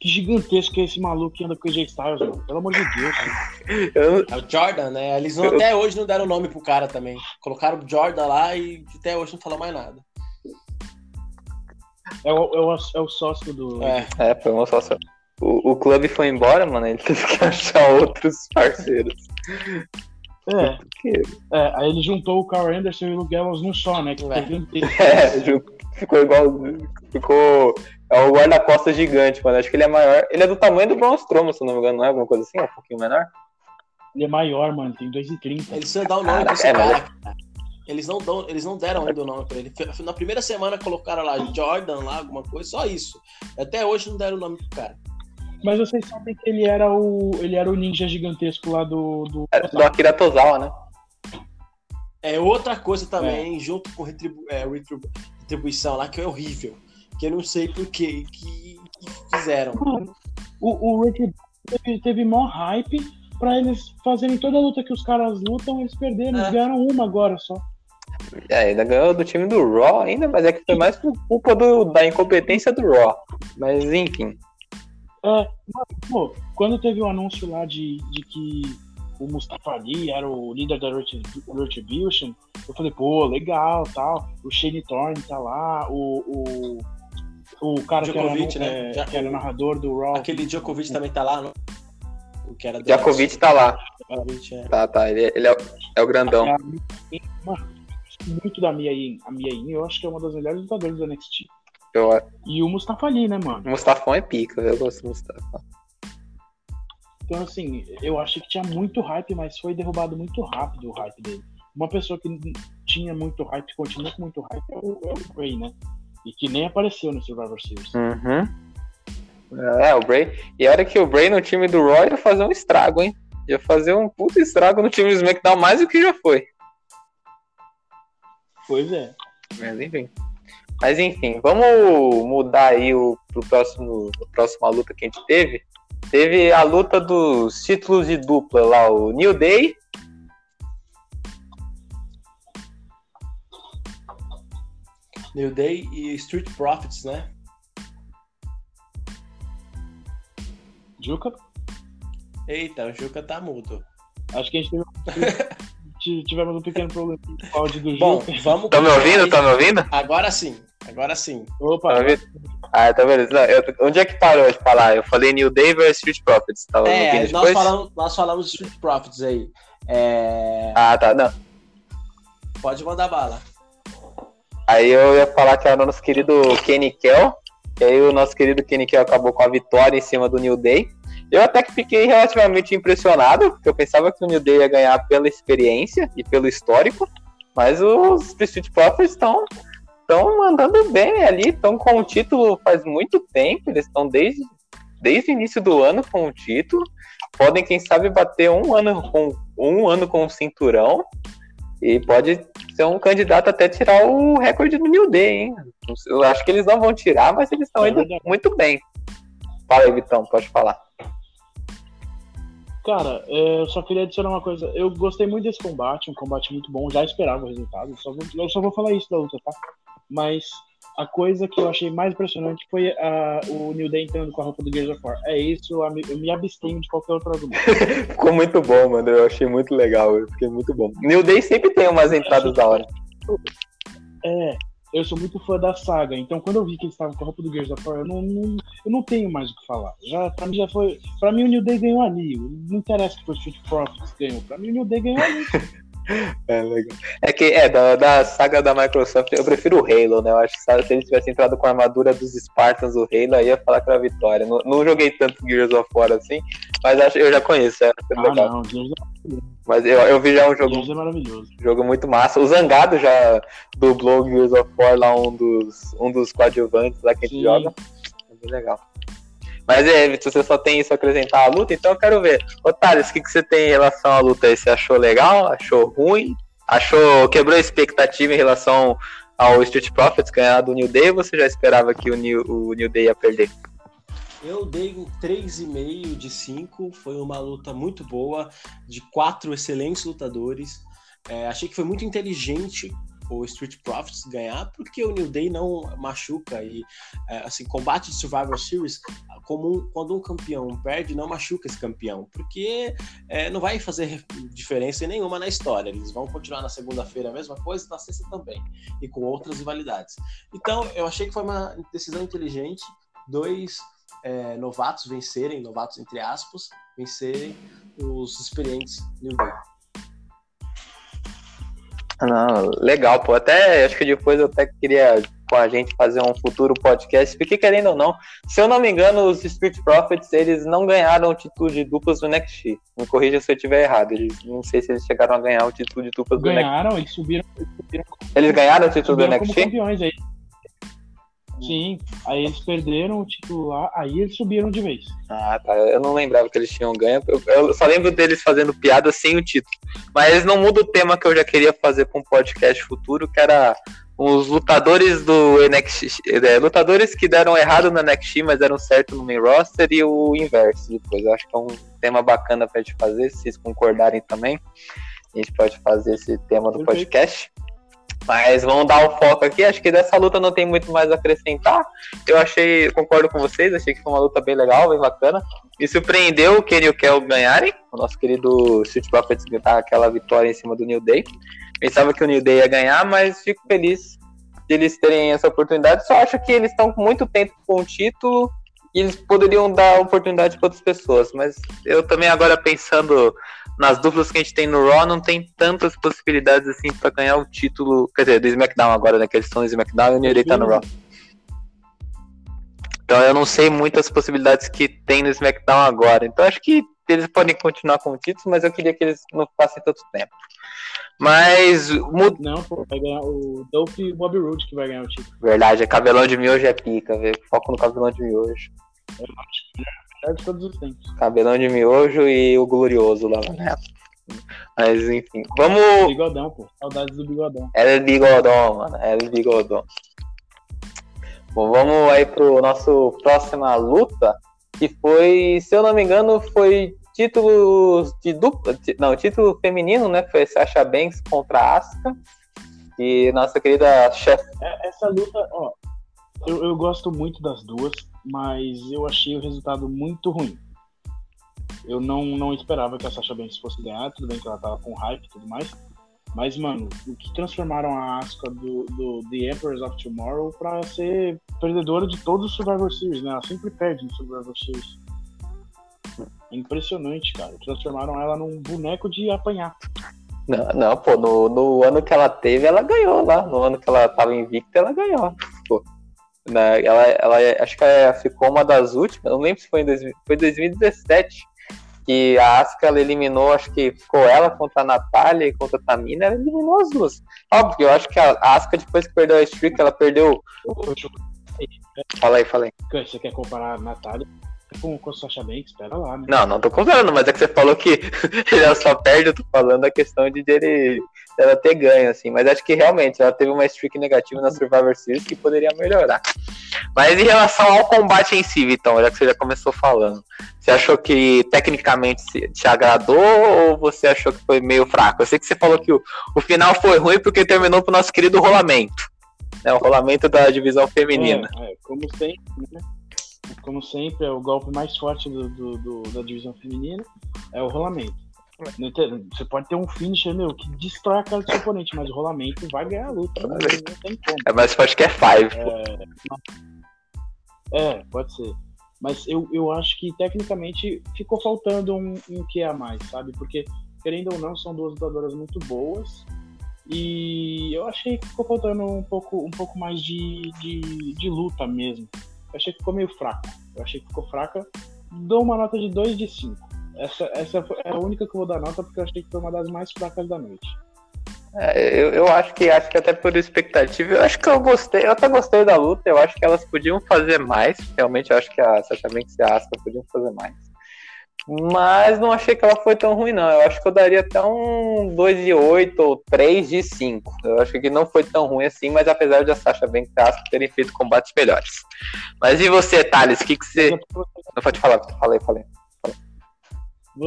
Que gigantesco é esse maluco que anda com o AJ Styles, mano. Pelo amor de Deus. Eu... É o Jordan, né? Eles não, eu... até hoje não deram nome pro cara também. Colocaram o Jordan lá e até hoje não falou mais nada. É o, é o, é o sócio do. É, é foi o sócio. o, o clube foi embora, mano, ele teve que achar outros parceiros. É. é. Aí ele juntou o Carl Anderson e o Gallows num só, né? Que é. é, ficou igual. Ficou. É o guarda-costas gigante, mano. Acho que ele é maior. Ele é do tamanho do Braun Strowman, se não me engano, não é alguma coisa assim? É um pouquinho menor? Ele é maior, mano. Tem 2,30. Eles precisam dar o nome pra esse é, cara. Eles não, dão, eles não deram ainda o nome pra ele. Na primeira semana colocaram lá Jordan, lá, alguma coisa, só isso. Até hoje não deram o nome pro cara. Mas vocês sabem que ele era o. ele era o ninja gigantesco lá do. Do, é, do Akira Tozawa, né? É outra coisa também, é. junto com retribu é, retribuição lá, que é horrível. Que eu não sei por que, que fizeram. O, o Retribution teve, teve maior hype pra eles fazerem toda a luta que os caras lutam, eles perderam. É. Eles ganharam uma agora só. É, ainda ganhou do time do Raw ainda, mas é que foi mais por culpa do, da incompetência do Raw. Mas enfim. É, pô, quando teve o anúncio lá de, de que o Mustafa Ali era o líder da Retribution, eu falei, pô, legal, tal. O Shane Thorne tá lá, o, o, o cara Djokovic, que, era, né? é, que era narrador do Raw. Aquele Djokovic também tá lá, não? O que era Djokovic tá lá. É. Tá, tá, ele, ele é, é o grandão. Mano, muito da Mia Yin. A Mia Yin eu acho que é uma das melhores lutadoras do NXT. Eu... E o Mustafa Ali, né, mano? O Mustafa é pica, eu gosto do Mustafa. Então, assim, eu achei que tinha muito hype, mas foi derrubado muito rápido o hype dele. Uma pessoa que tinha muito hype, continua com muito hype, é o, é o Bray, né? E que nem apareceu no Survivor Series. Uhum. É, o Bray. E a hora que o Bray no time do Roy ia fazer um estrago, hein? Ia fazer um puto estrago no time do SmackDown mais do que já foi. Pois é. Mas enfim. Mas enfim, vamos mudar aí o, pro próximo, próxima luta que a gente teve. Teve a luta dos títulos de dupla lá, o New Day. New Day e Street Profits, né? Juca? Eita, o Juca tá mudo. Acho que a gente teve, tivemos um pequeno problema com o áudio do. Bom, vamos. Tá me ouvindo? Tá me ouvindo? Agora sim. Agora sim. Opa! Tá ah, tá vendo? Não, eu, onde é que parou de falar? Eu falei New Day versus Street Profits. Tava é, nós falamos, nós falamos Street Profits aí. É... Ah, tá. Não. Pode mandar bala. Aí eu ia falar que era o nosso querido Kenny Kell. E aí o nosso querido Kenny Kell acabou com a vitória em cima do New Day. Eu até que fiquei relativamente impressionado, porque eu pensava que o New Day ia ganhar pela experiência e pelo histórico. Mas os Street Profits estão estão mandando bem ali, estão com o título faz muito tempo, eles estão desde, desde o início do ano com o título, podem, quem sabe, bater um ano com um ano com o cinturão e pode ser um candidato até tirar o recorde do New Day, hein? Eu acho que eles não vão tirar, mas eles estão indo muito bem. Fala aí, Vitão, pode falar. Cara, é, eu só queria adicionar uma coisa. Eu gostei muito desse combate, um combate muito bom. Já esperava o resultado. Só vou, eu só vou falar isso da luta, tá? mas a coisa que eu achei mais impressionante foi a, o New Day entrando com a roupa do Gears of War. É isso, eu, eu me abstenho de qualquer outro argumento. Ficou muito bom, mano. Eu achei muito legal. Eu fiquei muito bom. New Day sempre tem umas entradas da hora. É, eu sou muito fã da saga, então quando eu vi que eles estavam com a roupa do Gears of War, eu não, não, eu não tenho mais o que falar. Já, pra mim já foi. Pra mim o New Day ganhou ali. Não interessa que foi o Street Profits ganhou. Pra mim o New Day ganhou ali. É legal. É que, é, da, da, saga da Microsoft, eu prefiro o Halo, né? Eu acho que se ele tivesse entrado com a armadura dos Spartans, o Halo, aí ia falar que era vitória. Não, não joguei tanto Gears of War assim, mas acho, eu já conheço, é, ah, legal. Não, Gears é mas eu, eu vi já um jogo. Gears é maravilhoso. Jogo muito massa. O Zangado já dublou Gears of War lá, um dos, um dos coadjuvantes lá que a gente Sim. joga. É bem legal. Mas é, você só tem isso a acrescentar à luta, então eu quero ver. Ô Thales, o que, que você tem em relação à luta aí? Você achou legal? Achou ruim? Achou. Quebrou a expectativa em relação ao Street Profits ganhar do New Day ou você já esperava que o New, o New Day ia perder? Eu dei um 3,5 de 5. Foi uma luta muito boa, de quatro excelentes lutadores. É, achei que foi muito inteligente o Street Profits ganhar, porque o New Day não machuca e é, assim combate de Survivor Series como um, quando um campeão perde não machuca esse campeão, porque é, não vai fazer diferença nenhuma na história. Eles vão continuar na segunda-feira a mesma coisa, na sexta também e com outras rivalidades. Então eu achei que foi uma decisão inteligente. Dois é, novatos vencerem, novatos entre aspas, vencerem os experientes New Day. Não, legal, pô. Até acho que depois eu até queria com a gente fazer um futuro podcast, porque querendo ou não, se eu não me engano, os Street Profits, eles não ganharam o título de duplas do NXT. Me corrija se eu estiver errado. Eles, não sei se eles chegaram a ganhar o título de duplas ganharam, do NXT. Ganharam, eles subiram. Eles, subiram, eles ganharam o título do NXT? Como campeões aí. Sim, aí eles perderam o título lá, aí eles subiram de vez. Ah, tá. Eu não lembrava que eles tinham ganho. Eu, eu só lembro deles fazendo piada sem o título. Mas não muda o tema que eu já queria fazer com um podcast futuro, que era os lutadores do NXT. É, lutadores que deram errado no NXT, mas deram certo no main roster, e o inverso depois. Eu acho que é um tema bacana pra gente fazer, se vocês concordarem também. A gente pode fazer esse tema do Perfeito. podcast. Mas vamos dar o foco aqui. Acho que dessa luta não tem muito mais a acrescentar. Eu achei, concordo com vocês, achei que foi uma luta bem legal, bem bacana. Me surpreendeu o Kenny e o Kel ganharem. O nosso querido Street Profits ganhar aquela vitória em cima do New Day. Pensava que o New Day ia ganhar, mas fico feliz de eles terem essa oportunidade. Só acho que eles estão com muito tempo com o título e eles poderiam dar oportunidade para outras pessoas. Mas eu também agora pensando nas duplas que a gente tem no Raw, não tem tantas possibilidades assim para ganhar o título. Quer dizer, do SmackDown agora, né? Que eles estão no SmackDown e o New Day tá no Raw. Então eu não sei muitas possibilidades que tem no SmackDown agora. Então acho que eles podem continuar com o título, mas eu queria que eles não ficassem tanto tempo. Mas. Mud... Não, pô, vai ganhar o Dolph e o Bobby Roode que vai ganhar o título. Verdade, é cabelão de miojo é pica, velho. Foco no cabelão de miojo. Eu acho que melhor de todos os tempos. Cabelão de miojo e o glorioso lá. Mas enfim, vamos. Bigodão, pô. Saudades do bigodão. Era é bigodão, mano. Era é bigodão. Bom, vamos aí pro nosso próxima luta, que foi, se eu não me engano, foi título de dupla, não, título feminino, né? Foi Sasha Banks contra Asuka. E nossa querida chefe. É, essa luta, ó, eu, eu gosto muito das duas mas eu achei o resultado muito ruim. Eu não, não esperava que a Sasha Banks fosse ganhar, tudo bem que ela tava com hype e tudo mais. Mas, mano, o que transformaram a Asuka do, do The Emperors of Tomorrow pra ser perdedora de todos os Survivor Series, né? Ela sempre perde no Survivor Series. É impressionante, cara. Transformaram ela num boneco de apanhar. Não, não pô, no, no ano que ela teve, ela ganhou lá. No ano que ela tava invicta, ela ganhou. Pô. Né? Ela, ela acho que ela ficou uma das últimas, não lembro se foi em 2000, foi 2017 que a Asuka ela eliminou, acho que ficou ela contra a Natália e contra a Tamina, ela eliminou as duas. Óbvio, eu acho que a Asuka depois que perdeu a streak, ela perdeu. Fala aí, fala aí. Você quer comparar a Natália com, com o Sasha Banks, espera lá, né? Não, não tô comparando, mas é que você falou que ela só perde, eu tô falando a questão de ele, ela ter ganho, assim. Mas acho que realmente ela teve uma streak negativa na Survivor Series que poderia melhorar. Mas em relação ao combate em si, Vitão, já que você já começou falando, você achou que tecnicamente te agradou ou você achou que foi meio fraco? Eu sei que você falou que o, o final foi ruim porque terminou pro nosso querido rolamento. Né, o rolamento da divisão feminina. É, é como sempre, né? como sempre, é o golpe mais forte do, do, do, da divisão feminina é o rolamento. Você pode ter um finisher, meu, que destrói a cara do seu oponente, mas o rolamento vai ganhar a luta. Não, não tem como. É mais forte que é five. É, é, pode ser. Mas eu, eu acho que tecnicamente ficou faltando um, um que a mais, sabe? Porque, querendo ou não, são duas lutadoras muito boas. E eu achei que ficou faltando um pouco, um pouco mais de, de, de luta mesmo. Eu achei que ficou meio fraco. Eu achei que ficou fraca. Dou uma nota de 2 de 5. Essa, essa é a única que eu vou dar nota porque eu achei que foi uma das mais fracas da noite. É, eu, eu acho que acho que até por expectativa, eu acho que eu gostei, eu até gostei da luta, eu acho que elas podiam fazer mais. Realmente eu acho que a Sasha Banks e a Asuka podiam fazer mais. Mas não achei que ela foi tão ruim, não. Eu acho que eu daria até um 2 de 8 ou 3 de 5. Eu acho que não foi tão ruim assim, mas apesar de a Sasha bem casca terem feito combates melhores. Mas e você, Thales? O que, que você. Não pode falar, falei, falei.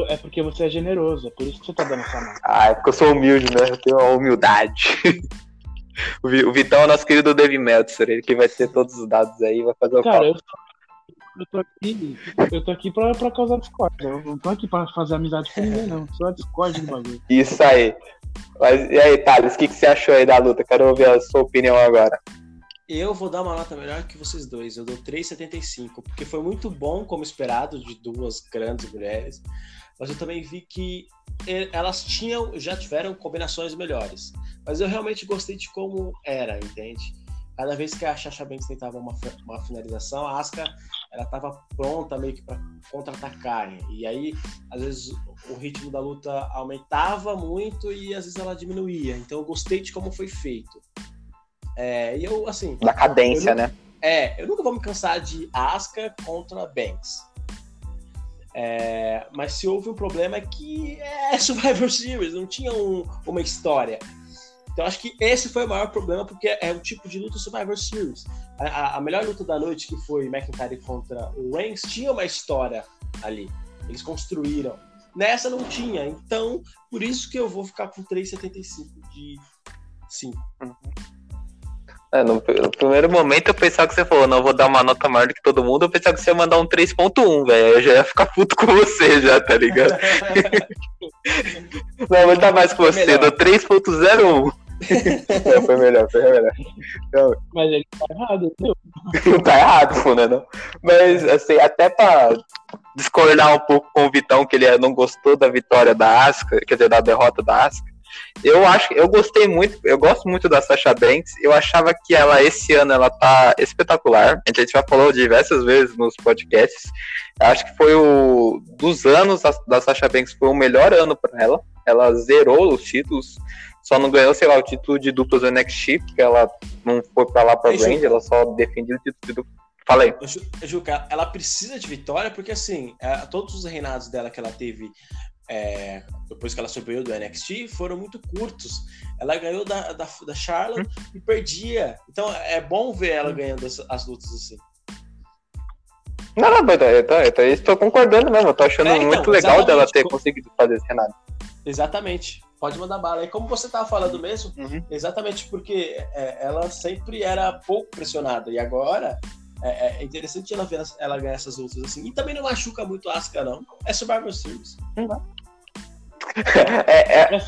É porque você é generoso, é por isso que você tá dando essa nota. Ah, é porque eu sou humilde, né? Eu tenho uma humildade. o Vitão é o nosso querido David Meltzer, ele que vai ter todos os dados aí, vai fazer o Cara, eu eu tô aqui, eu tô aqui pra, pra causar discórdia. Eu não tô aqui pra fazer amizade com ninguém, não. Só a discórdia do bagulho. Isso aí. Mas e aí, Thales, o que, que você achou aí da luta? Quero ouvir a sua opinião agora. Eu vou dar uma nota melhor que vocês dois. Eu dou 3,75, porque foi muito bom, como esperado, de duas grandes mulheres. Mas eu também vi que elas tinham, já tiveram combinações melhores. Mas eu realmente gostei de como era, entende? Cada vez que a Chacha Banks tentava uma, uma finalização, a Asuka ela estava pronta meio que para contra-atacar. E aí, às vezes, o ritmo da luta aumentava muito e às vezes ela diminuía. Então eu gostei de como foi feito. É, e eu, assim. Da cadência, né? É, eu nunca vou me cansar de Asuka contra Banks. É, mas se houve um problema é que é Survivor Series, não tinha um, uma história. Então acho que esse foi o maior problema, porque é o tipo de luta Survivor Series. A, a melhor luta da noite, que foi McIntyre contra o Reigns, tinha uma história ali. Eles construíram. Nessa não tinha. Então, por isso que eu vou ficar com 3,75 de 5. Uhum. É, no, no, primeiro momento eu pensava que você falou, não, vou dar uma nota maior do que todo mundo, eu pensava que você ia mandar um 3.1, velho. Eu já ia ficar puto com você já, tá ligado? não, vou dar mais com você, do 3.01. é, foi melhor, foi melhor. Então, Mas ele tá errado? Não tá errado, né? Não? Mas, assim, até pra discordar um pouco com o Vitão, que ele não gostou da vitória da Asca, quer dizer, da derrota da Asca, eu acho, eu gostei muito, eu gosto muito da Sasha Banks. Eu achava que ela esse ano ela tá espetacular. A gente já falou diversas vezes nos podcasts. Eu acho que foi o dos anos da Sasha Banks foi o melhor ano para ela. Ela zerou os títulos, só não ganhou, sei lá, o título de duplas do NXT, porque ela não foi para lá para Brand, ela só defendeu o título de duplas. Falei. Juca, ela precisa de vitória porque, assim, é, todos os reinados dela que ela teve é, depois que ela subiu do NXT, foram muito curtos. Ela ganhou da, da, da Charlotte e perdia. Então é bom ver ela hum. ganhando as, as lutas assim. Não, não, mas eu tô, eu tô, estou concordando mesmo. Eu tô achando é, então, muito legal dela ter como... conseguido fazer esse cenário. Exatamente. Pode mandar bala. E como você estava falando mesmo, uhum. exatamente porque é, ela sempre era pouco pressionada. E agora é, é, interessante ela ver ela ganhar essas lutas assim. E também não machuca muito a Asuka, não. É Survivor Series. É, é,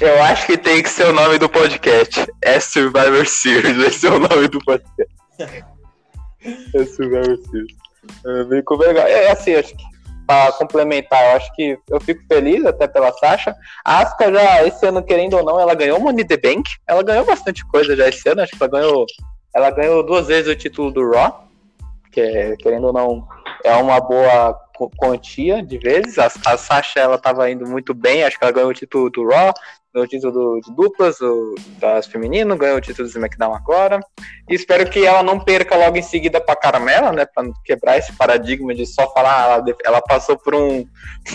eu acho que tem que ser o nome do podcast. É Survivor Series. Vai ser o nome do podcast. é Survivor Series. É, bem legal. É assim, acho que pra complementar, eu acho que eu fico feliz até pela Sasha. A Asuka já, esse ano, querendo ou não, ela ganhou Money the Bank. Ela ganhou bastante coisa já esse ano. Acho que ela ganhou. Ela ganhou duas vezes o título do Raw que é, querendo ou não, é uma boa quantia de vezes. A, a Sasha ela estava indo muito bem, acho que ela ganhou o título do Raw, ganhou o título de duplas, do, das feminino, ganhou o título do SmackDown agora. E espero que ela não perca logo em seguida para Caramela, né, para quebrar esse paradigma de só falar, ah, ela, ela passou por um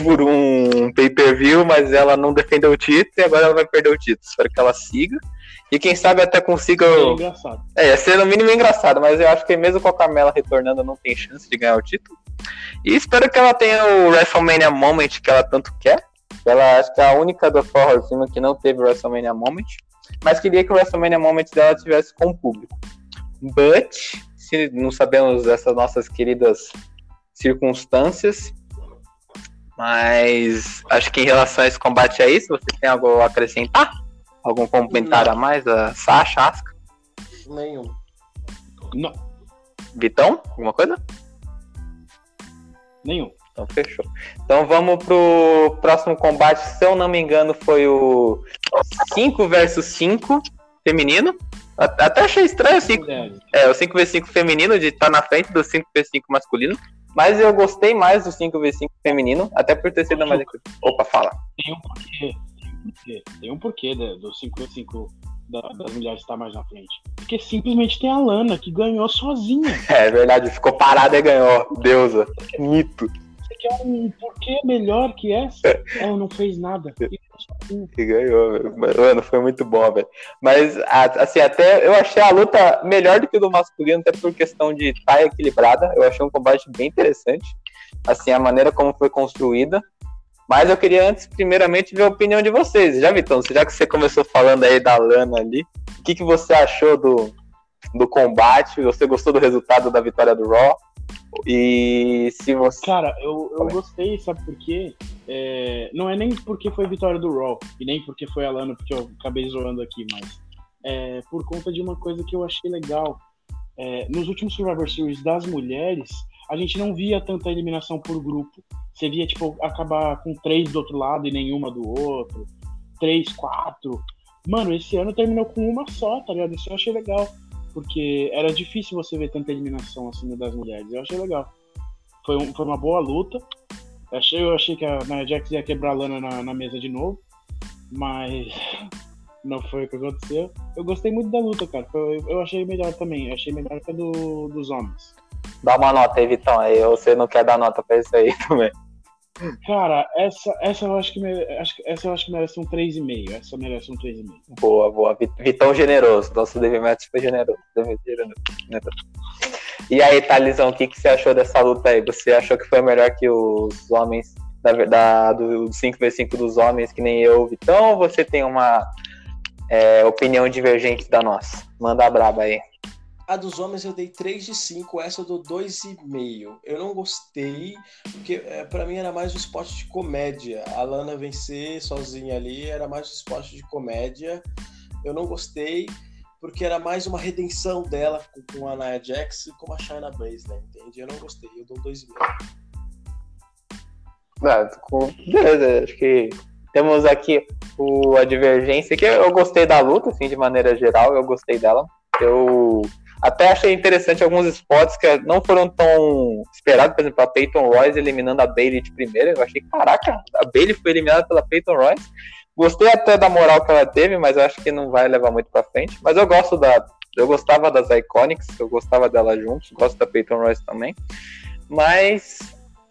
por um pay-per-view, mas ela não defendeu o título e agora ela vai perder o título. Espero que ela siga. E quem sabe até consiga. É engraçado. É, ser no mínimo engraçado, mas eu acho que mesmo com a Carmela retornando, não tem chance de ganhar o título. E espero que ela tenha o WrestleMania Moment que ela tanto quer. Ela acho que é a única do Forrest que não teve o WrestleMania Moment. Mas queria que o WrestleMania Moment dela tivesse com o público. But, se não sabemos dessas nossas queridas circunstâncias. Mas acho que em relação a esse combate é isso. Você tem algo a acrescentar? Algum comentário Não. a mais? A Sasha, Asca? Nenhum. Não. Vitão? Alguma coisa? Nenhum. Então fechou. Então vamos pro próximo combate. Se eu não me engano, foi o 5 versus 5 feminino. Até achei estranho o 5. É, o 5v5 feminino de estar tá na frente do 5v5 masculino. Mas eu gostei mais do 5v5 feminino, até por ter sido mais. Opa, fala. Tem um porquê porquê. Tem um porquê do 5 da, das mulheres estar mais na frente. Porque simplesmente tem a Lana, que ganhou sozinha. É verdade, ficou parada e ganhou. Deusa. Mito. Você quer um porquê melhor que essa? Ela não fez nada. Que ganhou, mano, foi muito bom, velho. Mas, assim, até eu achei a luta melhor do que do masculino, até por questão de estar equilibrada. Eu achei um combate bem interessante. Assim, a maneira como foi construída. Mas eu queria antes, primeiramente, ver a opinião de vocês. Já, Vitão, já que você começou falando aí da Lana ali, o que, que você achou do, do combate? Você gostou do resultado da vitória do Raw? E se você. Cara, eu, eu gostei, sabe por quê? É, não é nem porque foi vitória do Raw, e nem porque foi a Lana, porque eu acabei zoando aqui, mas é por conta de uma coisa que eu achei legal. é, nos últimos Survivor Series das mulheres, a gente não via tanta eliminação por grupo. Você via, tipo, acabar com três do outro lado e nenhuma do outro. Três, quatro. Mano, esse ano terminou com uma só, tá ligado? Isso eu achei legal. Porque era difícil você ver tanta eliminação assim das mulheres. Eu achei legal. Foi, um, foi uma boa luta. Eu achei, eu achei que a Nia Jax ia quebrar a lana na, na mesa de novo. Mas não foi o que aconteceu. Eu gostei muito da luta, cara. Eu, achei melhor também. Eu achei melhor que a do, dos homens. Dá uma nota aí, Vitão. Aí você não quer dar nota pra isso aí também. Cara, essa, essa eu acho que acho, essa eu acho que merece um 3,5. Essa merece um 3,5. Boa, boa. Vitão generoso. Nosso Devimatch foi generoso. generoso. E aí, Thalisão, o que, que você achou dessa luta aí? Você achou que foi melhor que os homens da, da, do 5v5 dos homens, que nem eu, Vitão, ou você tem uma é, opinião divergente da nossa? Manda a braba aí. A dos homens eu dei 3 de 5, essa eu dou 2,5. Eu não gostei, porque é, para mim era mais um esporte de comédia. A Lana vencer sozinha ali era mais um esporte de comédia. Eu não gostei, porque era mais uma redenção dela com, com a Nia Jax e com a Shayna Baszler, entende? Eu não gostei, eu dou 2,5. Ah, beleza, acho que temos aqui o, a divergência, que eu gostei da luta, assim, de maneira geral, eu gostei dela. Eu até achei interessante alguns spots que não foram tão esperados, por exemplo, a Peyton Royce eliminando a Bailey de primeira. Eu achei, caraca, a Bailey foi eliminada pela Peyton Royce. Gostei até da moral que ela teve, mas acho que não vai levar muito pra frente. Mas eu gosto da. Eu gostava das Iconics, eu gostava dela juntos, gosto da Peyton Royce também. Mas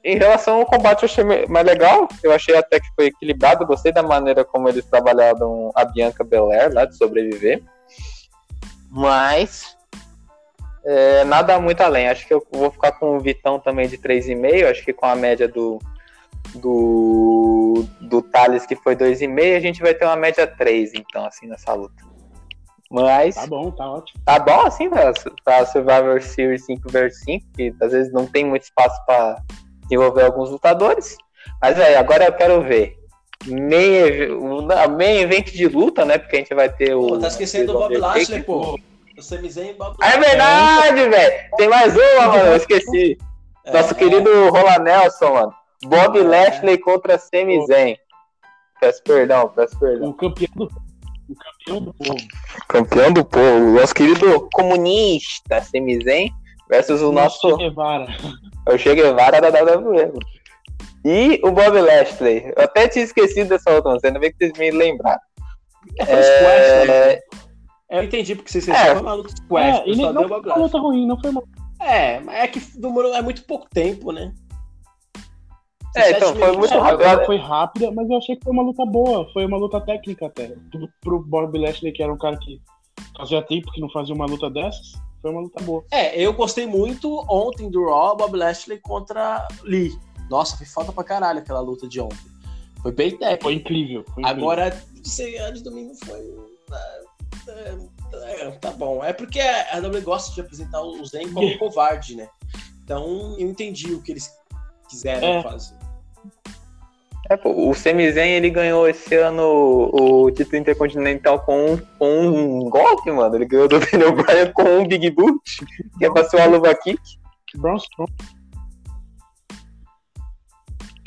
em relação ao combate, eu achei mais legal. Eu achei até que foi equilibrado. Gostei da maneira como eles trabalharam a Bianca Belair lá de sobreviver. Mas é, nada muito além. Acho que eu vou ficar com o Vitão também de 3,5. Acho que com a média do, do, do Thales, que foi 2,5, a gente vai ter uma média 3, então, assim, nessa luta. Mas. Tá bom, tá ótimo. Tá bom, assim, pra, pra Survivor Series 5 vs 5, que às vezes não tem muito espaço para desenvolver alguns lutadores. Mas aí, agora eu quero ver. Meio, meio evento de luta, né? Porque a gente vai ter o. Pô, tá esquecendo do Bob Lashley, pô. O Samizen É verdade, velho. Tem mais uma, mano. Eu esqueci. É, Nosso é. querido Rola Nelson, mano. Bob é. Lashley contra Samizen. Peço perdão, peço perdão. O campeão do, o campeão do povo. Campeão do povo. Nosso querido comunista Samizen versus o nosso. Che Guevara. É o Che Guevara da WWE. E o Bob Lashley. Eu até tinha esquecido dessa outra, ainda bem que vocês me lembraram. É, é, eu entendi porque vocês é. luta de Quest. É, e não, não foi uma luta ruim, não foi uma... É, mas é que demorou é muito pouco tempo, né? É, então foi muito é, rápido. Foi rápida, mas eu achei que foi uma luta boa. Foi uma luta técnica até. Pro, pro Bob Lashley, que era um cara que fazia tempo que não fazia uma luta dessas, foi uma luta boa. É, eu gostei muito ontem do Raw, Bob Lashley contra Lee. Nossa, foi falta pra caralho aquela luta de ontem. Foi bem técnico. Foi incrível. Foi incrível. Agora, de domingo foi é, tá bom. É porque a W gosta de apresentar o Zen como covarde, né? Então eu entendi o que eles quiseram é. fazer. É, pô, o Semizen ele ganhou esse ano o título intercontinental com um, com um golpe, mano. Ele ganhou do Daniel Bryan com um Big Boot, que é pra ser uma luva kick. Braun Strowman.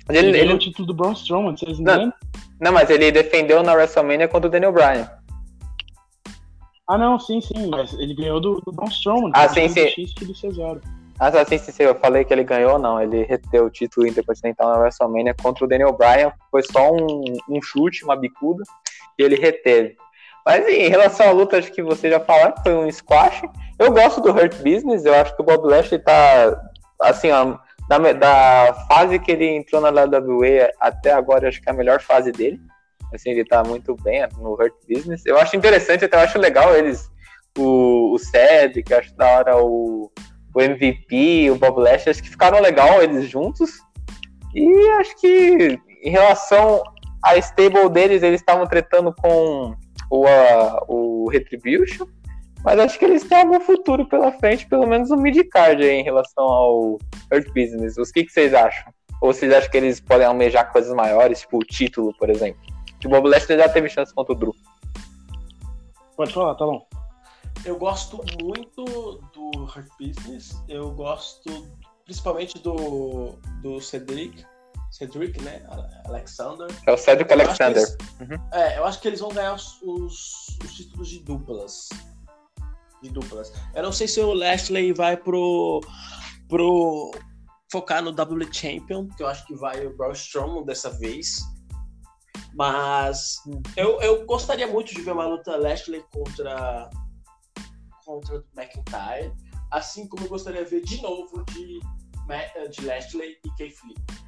Ele, ele, ele... o título do Braun Strowman, vocês não, não, mas ele defendeu na WrestleMania contra o Daniel Bryan. Ah, não, sim, sim, mas ele ganhou do, do Braun Strowman. Ah, sim, sim. do Cesaro. Ah, sim, sim, sim, eu falei que ele ganhou, não. Ele reteu o título intercontinental na WrestleMania contra o Daniel Bryan. Foi só um, um chute, uma bicuda, e ele reteve. Mas em relação à luta, acho que você já falou que foi um squash. Eu gosto do Hurt Business, eu acho que o Bob Lashley tá, assim, ó, da, da fase que ele entrou na WWE até agora, acho que é a melhor fase dele. Assim, ele tá muito bem no Hurt Business. Eu acho interessante, até eu acho legal eles, o, o Cedric, eu acho da hora o, o MVP, o Bob Lashley, acho que ficaram legal eles juntos. E acho que em relação à stable deles, eles estavam tretando com o, a, o Retribution. Mas acho que eles têm algum futuro pela frente, pelo menos no mid-card em relação ao Hurt Business. Os que, que vocês acham? Ou vocês acham que eles podem almejar coisas maiores, tipo o título, por exemplo? Que o Bob Lashley já teve chance contra o Drew. Pode falar, tá bom. Eu gosto muito do Hurt Business. Eu gosto principalmente do, do Cedric. Cedric, né? Alexander. É o Cedric Alexander. Eles, uhum. É, eu acho que eles vão ganhar os, os, os, títulos de duplas. De duplas. Eu não sei se o Lashley vai pro. pro focar no W Champion, que eu acho que vai o Braun Strowman dessa vez. Mas eu, eu gostaria muito de ver uma luta Lashley contra contra McIntyre, assim como eu gostaria de ver de novo de, de Lashley e Keith Lee.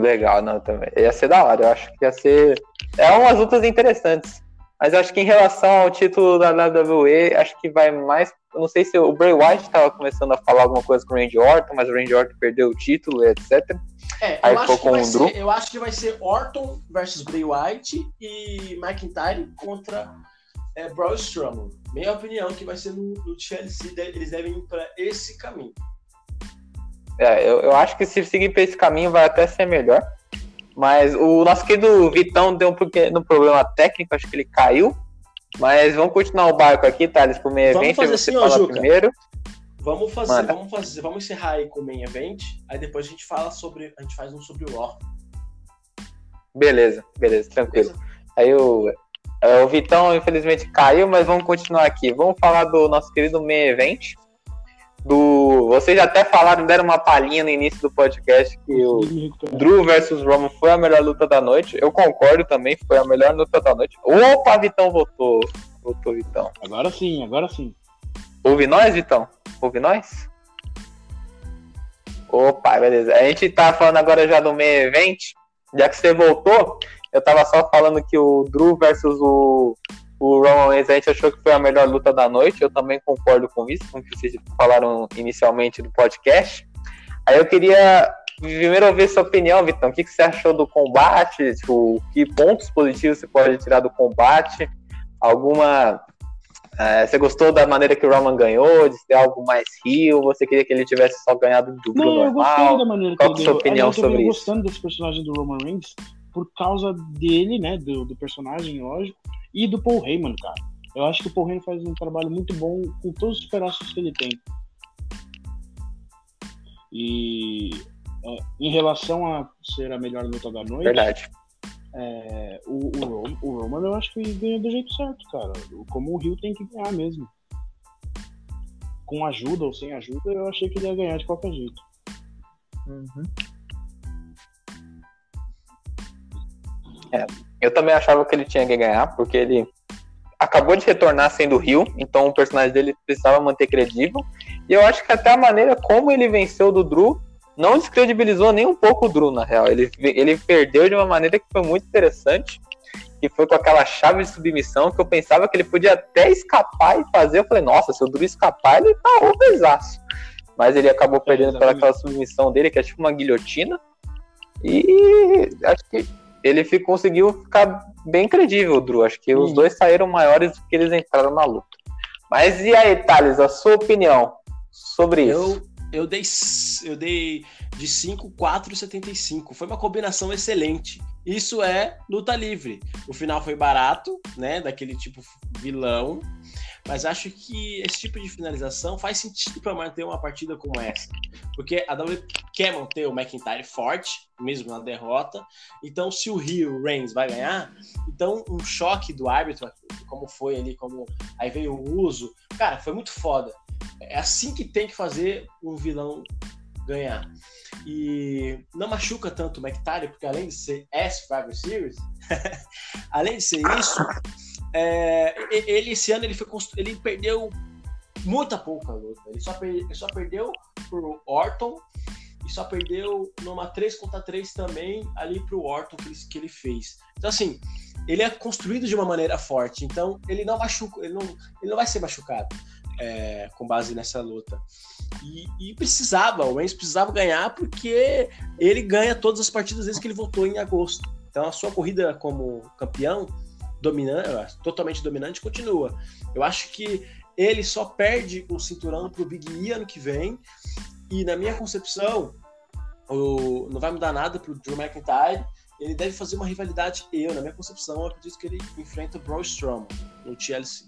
Legal, não, também. Ia ser da hora, eu acho que ia ser. É umas lutas interessantes. Mas acho que em relação ao título da WWE, acho que vai mais. Não sei se o Bray Wyatt estava começando a falar alguma coisa com o Randy Orton, mas o Randy Orton perdeu o título, etc. É, Aí ficou com o Drew. Ser, eu acho que vai ser Orton versus Bray Wyatt e McIntyre contra é, Braun Strowman. Minha opinião que vai ser no, no TLC, eles devem ir para esse caminho. É, eu, eu acho que se seguir para esse caminho vai até ser melhor. Mas o nosso querido Vitão deu um pequeno problema técnico, acho que ele caiu. Mas vamos continuar o barco aqui, Thales, pro meio evento. Vamos fazer assim, ó, Juca. primeiro. Vamos fazer, vamos fazer, vamos encerrar aí com o main event, aí depois a gente fala sobre, a gente faz um sobre o Raw. Beleza, beleza, tranquilo. Beleza? Aí o, é, o Vitão infelizmente caiu, mas vamos continuar aqui. Vamos falar do nosso querido main event, do. Vocês até falaram, deram uma palhinha no início do podcast que o Drew versus Roman foi a melhor luta da noite. Eu concordo também, foi a melhor luta da noite. Opa, Vitão voltou. Voltou, Vitão. Agora sim, agora sim. Ouve nós, Vitão? Ouve nós? Opa, beleza. A gente tá falando agora já do meio event. Já que você voltou, eu tava só falando que o Drew versus o o Roman Reigns a gente achou que foi a melhor luta da noite. Eu também concordo com isso, com o que vocês falaram inicialmente do podcast. Aí eu queria primeiro ouvir sua opinião, Vitão. O que, você achou do combate? Tipo, que pontos positivos você pode tirar do combate? Alguma. É, você gostou da maneira que o Roman ganhou? De ser algo mais rio? Você queria que ele tivesse só ganhado do Não, normal? eu gostei da maneira Qual que é a sua opinião sobre eu isso? Eu gostando desse personagem do Roman Reigns por causa dele, né? Do, do personagem, lógico e do Paul Heyman, cara. Eu acho que o Paul Heyman faz um trabalho muito bom com todos os pedaços que ele tem. E é, em relação a ser a melhor luta da noite, verdade. É, o, o, Roman, o Roman eu acho que ganhou do jeito certo, cara. Como o Rio tem que ganhar mesmo. Com ajuda ou sem ajuda, eu achei que ele ia ganhar de qualquer jeito. Uhum. É, eu também achava que ele tinha que ganhar, porque ele acabou de retornar sendo Rio, então o personagem dele precisava manter credível. E eu acho que até a maneira como ele venceu do Drew não descredibilizou nem um pouco o Drew, na real. Ele, ele perdeu de uma maneira que foi muito interessante, que foi com aquela chave de submissão que eu pensava que ele podia até escapar e fazer. Eu falei, nossa, se o Drew escapar, ele tá overzaço. Mas ele acabou perdendo pela aquela submissão dele, que é tipo uma guilhotina. E acho que ele fico, conseguiu ficar bem credível, Drew. Acho que os dois saíram maiores do que eles entraram na luta. Mas e aí, Thales, a sua opinião sobre eu, isso? Eu dei, eu dei de 5, 4, 75. Foi uma combinação excelente. Isso é luta livre. O final foi barato, né? Daquele tipo vilão. Mas acho que esse tipo de finalização faz sentido para manter uma partida como essa. Porque a W quer manter o McIntyre forte, mesmo na derrota. Então, se o Rio Reigns vai ganhar, então um choque do árbitro, como foi ali, como aí veio o uso, cara, foi muito foda. É assim que tem que fazer um vilão ganhar. E não machuca tanto o McIntyre, porque além de ser S-Survivor Series, além de ser isso, é, ele esse ano ele, foi ele perdeu muita pouca luta. Ele só, per, ele só perdeu pro Orton e só perdeu numa 3 contra 3 também ali pro Orton que ele, que ele fez. Então, assim, ele é construído de uma maneira forte. Então, ele não machuca, ele não, ele não vai ser machucado é, com base nessa luta. E, e, precisava, o Reigns precisava ganhar porque ele ganha todas as partidas desde que ele voltou em agosto. Então, a sua corrida como campeão dominante, totalmente dominante, continua. Eu acho que ele só perde o cinturão pro Big E ano que vem. E na minha concepção, o, não vai mudar nada pro Drew McIntyre. Ele deve fazer uma rivalidade. Eu, na minha concepção, eu acredito que ele enfrenta o Braun Strowman no TLC.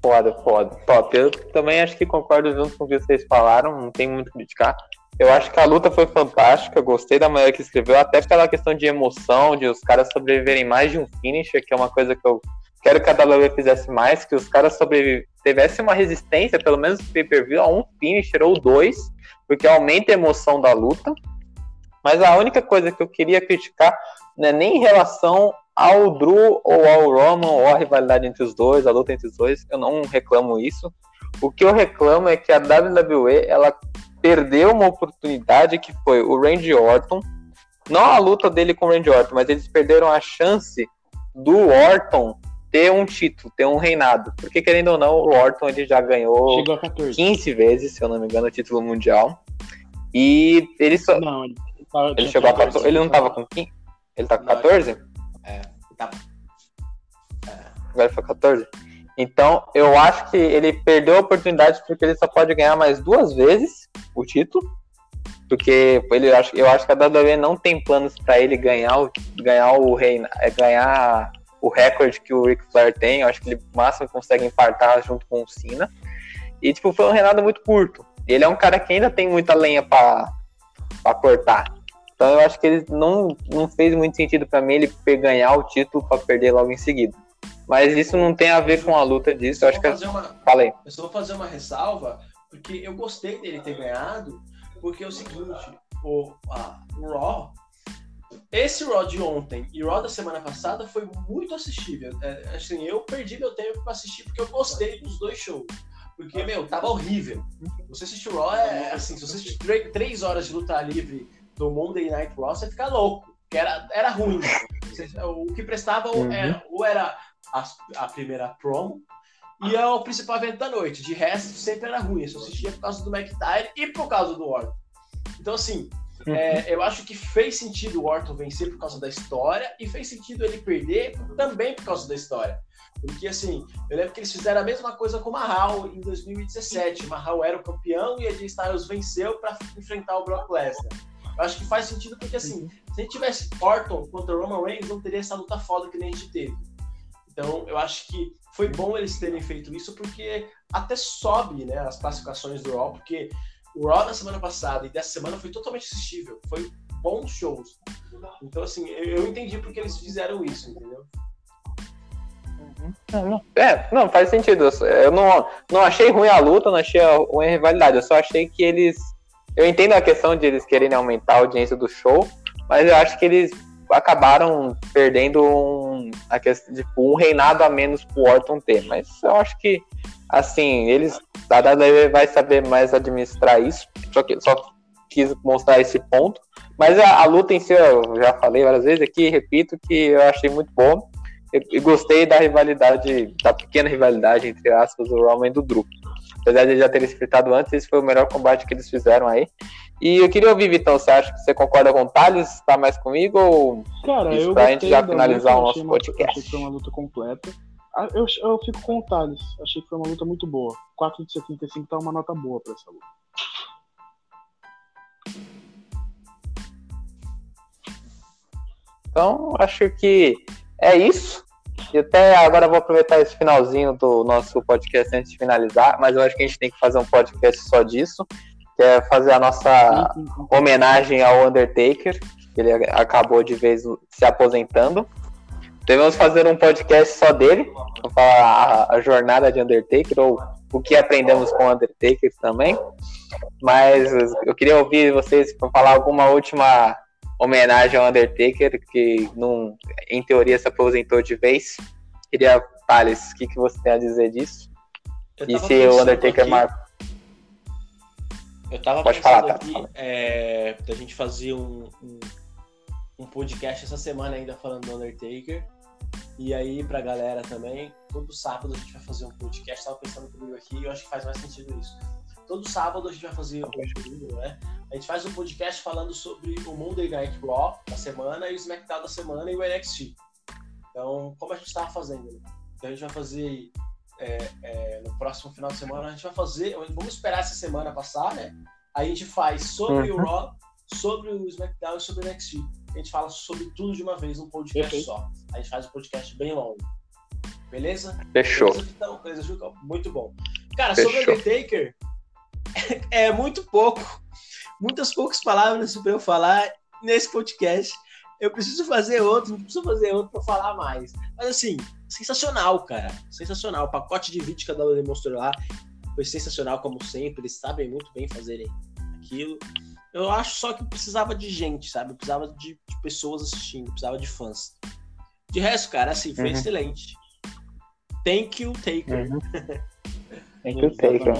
Foda, foda. Top. Eu também acho que concordo junto com o que vocês falaram, não tem muito o criticar. Eu acho que a luta foi fantástica, gostei da maneira que escreveu, até pela questão de emoção, de os caras sobreviverem mais de um finisher, que é uma coisa que eu quero que a WWE fizesse mais, que os caras tivessem uma resistência, pelo menos no pay-per-view, a um finisher ou dois, porque aumenta a emoção da luta. Mas a única coisa que eu queria criticar não é nem em relação ao Drew ou ao Roman, ou a rivalidade entre os dois, a luta entre os dois, eu não reclamo isso. O que eu reclamo é que a WWE ela perdeu uma oportunidade que foi o Randy Orton, não a luta dele com o Randy Orton, mas eles perderam a chance do Orton ter um título, ter um reinado. Porque, querendo ou não, o Orton ele já ganhou 15 vezes, se eu não me engano, o título mundial. E ele só. Não, ele, ele chegou 14, a 14. Ele não tava com 15? Ele tá com 14? É, tá. É. Agora foi 14? Então, eu acho que ele perdeu a oportunidade porque ele só pode ganhar mais duas vezes o título. Porque ele, eu acho que a WWE não tem planos para ele ganhar, o, ganhar o reino, é, ganhar o recorde que o Ric Flair tem. Eu acho que ele máximo consegue infartar junto com o Cena. E tipo, foi um reinado muito curto. Ele é um cara que ainda tem muita lenha para cortar. Então eu acho que ele não, não fez muito sentido para mim ele ganhar o título para perder logo em seguida. Mas isso não tem a ver com a luta disso. Eu acho que. Uma... Falei. Eu só vou fazer uma ressalva, porque eu gostei dele ter ganhado, porque é o seguinte, o, a, o Raw. Esse Raw de ontem e o Raw da semana passada foi muito assistível. É, assim, eu perdi meu tempo para assistir porque eu gostei dos dois shows. Porque, meu, tava horrível. Você assistir o Raw é assim, se você assistir três horas de luta livre do Monday Night Raw, você fica louco. Que era, era ruim. O que prestava uhum. era, ou era a, a primeira promo e é o principal evento da noite. De resto, sempre era ruim. Eu só assistia por causa do McIntyre e por causa do Orton. Então, assim, uhum. é, eu acho que fez sentido o Orton vencer por causa da história e fez sentido ele perder também por causa da história. Porque, assim, eu lembro que eles fizeram a mesma coisa com o Mahal em 2017. O Mahal era o campeão e a Styles venceu para enfrentar o Brock Lesnar. Eu acho que faz sentido porque, assim, se a gente tivesse Orton contra Roman Reigns, não teria essa luta foda que nem a gente teve. Então, eu acho que foi bom eles terem feito isso, porque até sobe né, as classificações do Raw, porque o Raw da semana passada e dessa semana foi totalmente assistível. Foi bons shows. Então, assim, eu entendi porque eles fizeram isso, entendeu? Uhum. É, não, faz sentido. Eu não, não achei ruim a luta, não achei ruim a rivalidade. Eu só achei que eles. Eu entendo a questão de eles quererem aumentar a audiência do show, mas eu acho que eles acabaram perdendo um, a questão, tipo, um reinado a menos pro Orton ter. Mas eu acho que, assim, eles. A WWE vai saber mais administrar isso. Só que só quis mostrar esse ponto. Mas a, a luta em si, eu já falei várias vezes aqui, repito, que eu achei muito bom. E, gostei da rivalidade, da pequena rivalidade, entre aspas, do Roman e do Drew. Apesar de já terem explicado antes, esse foi o melhor combate que eles fizeram aí. E eu queria ouvir, Vitão, você acha que você concorda com o Thales? Está mais comigo? Ou Cara, isso eu pra gente já finalizar o nosso podcast? Achei que foi uma luta completa. Ah, eu, eu fico com o Thales. Achei que foi uma luta muito boa. 4 de 75 tá uma nota boa para essa luta. Então, acho que é isso. E até agora vou aproveitar esse finalzinho do nosso podcast antes de finalizar, mas eu acho que a gente tem que fazer um podcast só disso que é fazer a nossa homenagem ao Undertaker, que ele acabou de vez se aposentando. Devemos fazer um podcast só dele, falar a, a jornada de Undertaker, ou o que aprendemos com Undertaker também. Mas eu queria ouvir vocês para falar alguma última homenagem ao Undertaker, que num, em teoria se aposentou de vez. Queria, Thales, o que, que você tem a dizer disso? E se o Undertaker aqui... marcou eu tava Pode pensando falar, aqui é, da gente fazer um, um, um, podcast essa semana ainda falando do Undertaker. E aí, pra galera também, todo sábado a gente vai fazer um podcast. Tava pensando comigo aqui e eu acho que faz mais sentido isso. Todo sábado a gente vai fazer um né? A gente faz um podcast falando sobre o Monday Night Raw da semana e o SmackDown da semana e o NXT. Então, como a gente estava fazendo, né? Então a gente vai fazer é, é, no próximo final de semana, a gente vai fazer. Vamos esperar essa semana passar, né? Aí a gente faz sobre uhum. o Raw, sobre o SmackDown e sobre o NXT. A gente fala sobre tudo de uma vez num podcast só. A gente faz um podcast bem longo. Beleza? Fechou. Beleza, Vitão? Beleza, Juca? Muito bom. Cara, Fechou. sobre Undertaker, é muito pouco. Muitas poucas palavras para eu falar nesse podcast. Eu preciso fazer outro, não preciso fazer outro para falar mais. Mas assim, sensacional, cara. Sensacional. O pacote de vídeo que a WWE demonstrou lá foi sensacional, como sempre. Eles sabem muito bem fazerem aquilo. Eu acho só que precisava de gente, sabe? Eu precisava de, de pessoas assistindo, precisava de fãs. De resto, cara, assim, foi uhum. excelente. Thank you, Taker. Uhum. Thank you, Taker.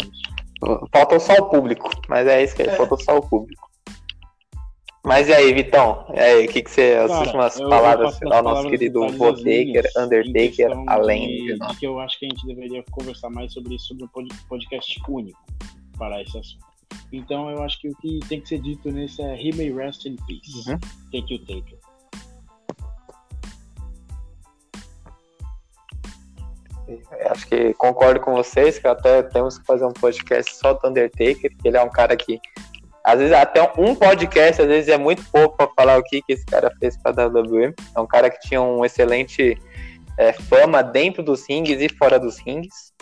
Faltou só o público, mas é isso que é, é. faltou só o público. Mas e aí, Vitão? E aí, o que, que você. As Cara, últimas eu, palavras ao nosso querido Taker, Undertaker, além de, de, de que eu acho que a gente deveria conversar mais sobre isso, sobre um podcast único para esse assunto. Então eu acho que o que tem que ser dito nesse é He may rest in peace. Uhum. Thank you, Taker. Acho que concordo com vocês que até temos que fazer um podcast só do Undertaker, que ele é um cara que às vezes até um podcast às vezes é muito pouco para falar o que, que esse cara fez para a WWE. É um cara que tinha um excelente é, fama dentro dos rings e fora dos rings.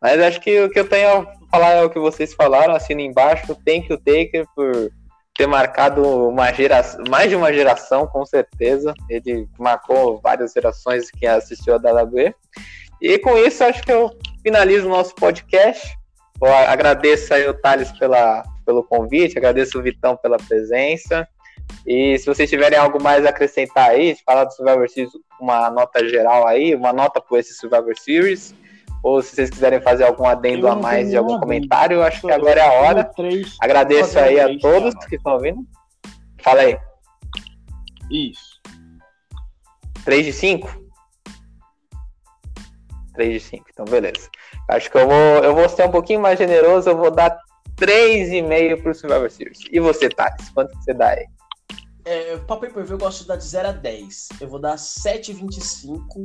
Mas acho que o que eu tenho a falar é o que vocês falaram, assina embaixo, tem que o Taker por ter marcado uma geração, mais de uma geração, com certeza. Ele marcou várias gerações que assistiu a WWE. E com isso, acho que eu finalizo o nosso podcast. Eu agradeço aí o Thales pela, pelo convite, agradeço o Vitão pela presença. E se vocês tiverem algo mais a acrescentar aí, falar do Survivor Series, uma nota geral aí, uma nota por esse Survivor Series, ou se vocês quiserem fazer algum adendo a mais de algum comentário, acho que agora é a hora. Agradeço aí a todos que estão ouvindo. Fala aí. Isso. 3 de 5? 3 de 5, então beleza. Acho que eu vou, eu vou ser um pouquinho mais generoso, eu vou dar 3,5 pro Survivor Series. E você, Thales, quanto você dá aí? É, pra pay per view eu gosto de dar de 0 a 10. Eu vou dar 7,25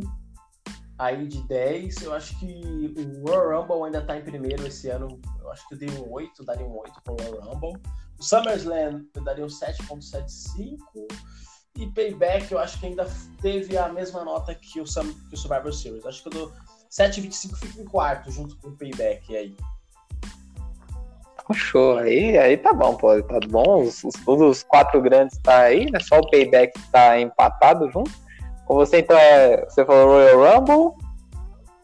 aí de 10. Eu acho que o Royal Rumble ainda tá em primeiro esse ano. Eu acho que eu dei um 8, daria um 8 pro Royal Rumble. O SummerSlam eu daria um 7,75. E Payback eu acho que ainda teve a mesma nota que o, Survivor Series. Eu acho que eu dou 7,25 fica em quarto junto com o Payback aí. Show, aí, aí tá bom, pô, tá bom. Os, os, os quatro grandes tá aí, né? Só o Payback tá empatado junto. Com você, então, é. Você falou Royal Rumble,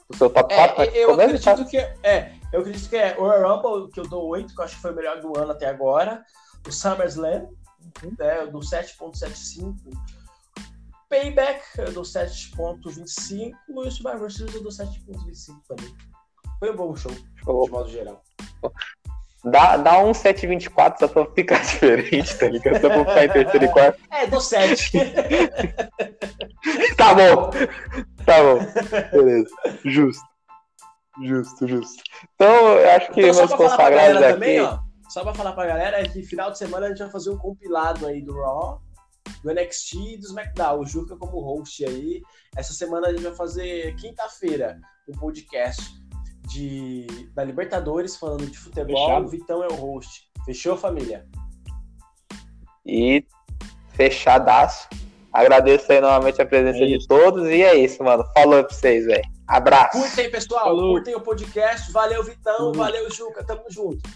o seu top 4 é, eu acredito tá? que é, eu acredito que é o Royal Rumble, que eu dou 8, que eu acho que foi o melhor do ano até agora. O SummerSlam, uhum. né, eu dou 7.75. Payback, eu dou 7.25 e o Survivor Series eu dou 7.25 também. Foi um bom show, de modo geral. Dá, dá um 724 só pra ficar diferente, tá ligado? Só pra ficar em terceiro e quarto. É, dou 7. tá bom. Tá bom. Beleza. Justo. Justo, justo. Então, eu acho que então, vamos consagrar aqui. Também, ó, só pra falar pra galera é que final de semana a gente vai fazer um compilado aí do Raw do NXT e do SmackDown. O Juca como host aí. Essa semana a gente vai fazer quinta-feira um podcast de, da Libertadores falando de futebol. Fechado. O Vitão é o host. Fechou, família? E fechadaço. Agradeço aí novamente a presença é de todos. E é isso, mano. Falou pra vocês, velho. Abraço. Curtem, pessoal. Falou. Curtem o podcast. Valeu, Vitão. Valeu, Juca. Tamo junto.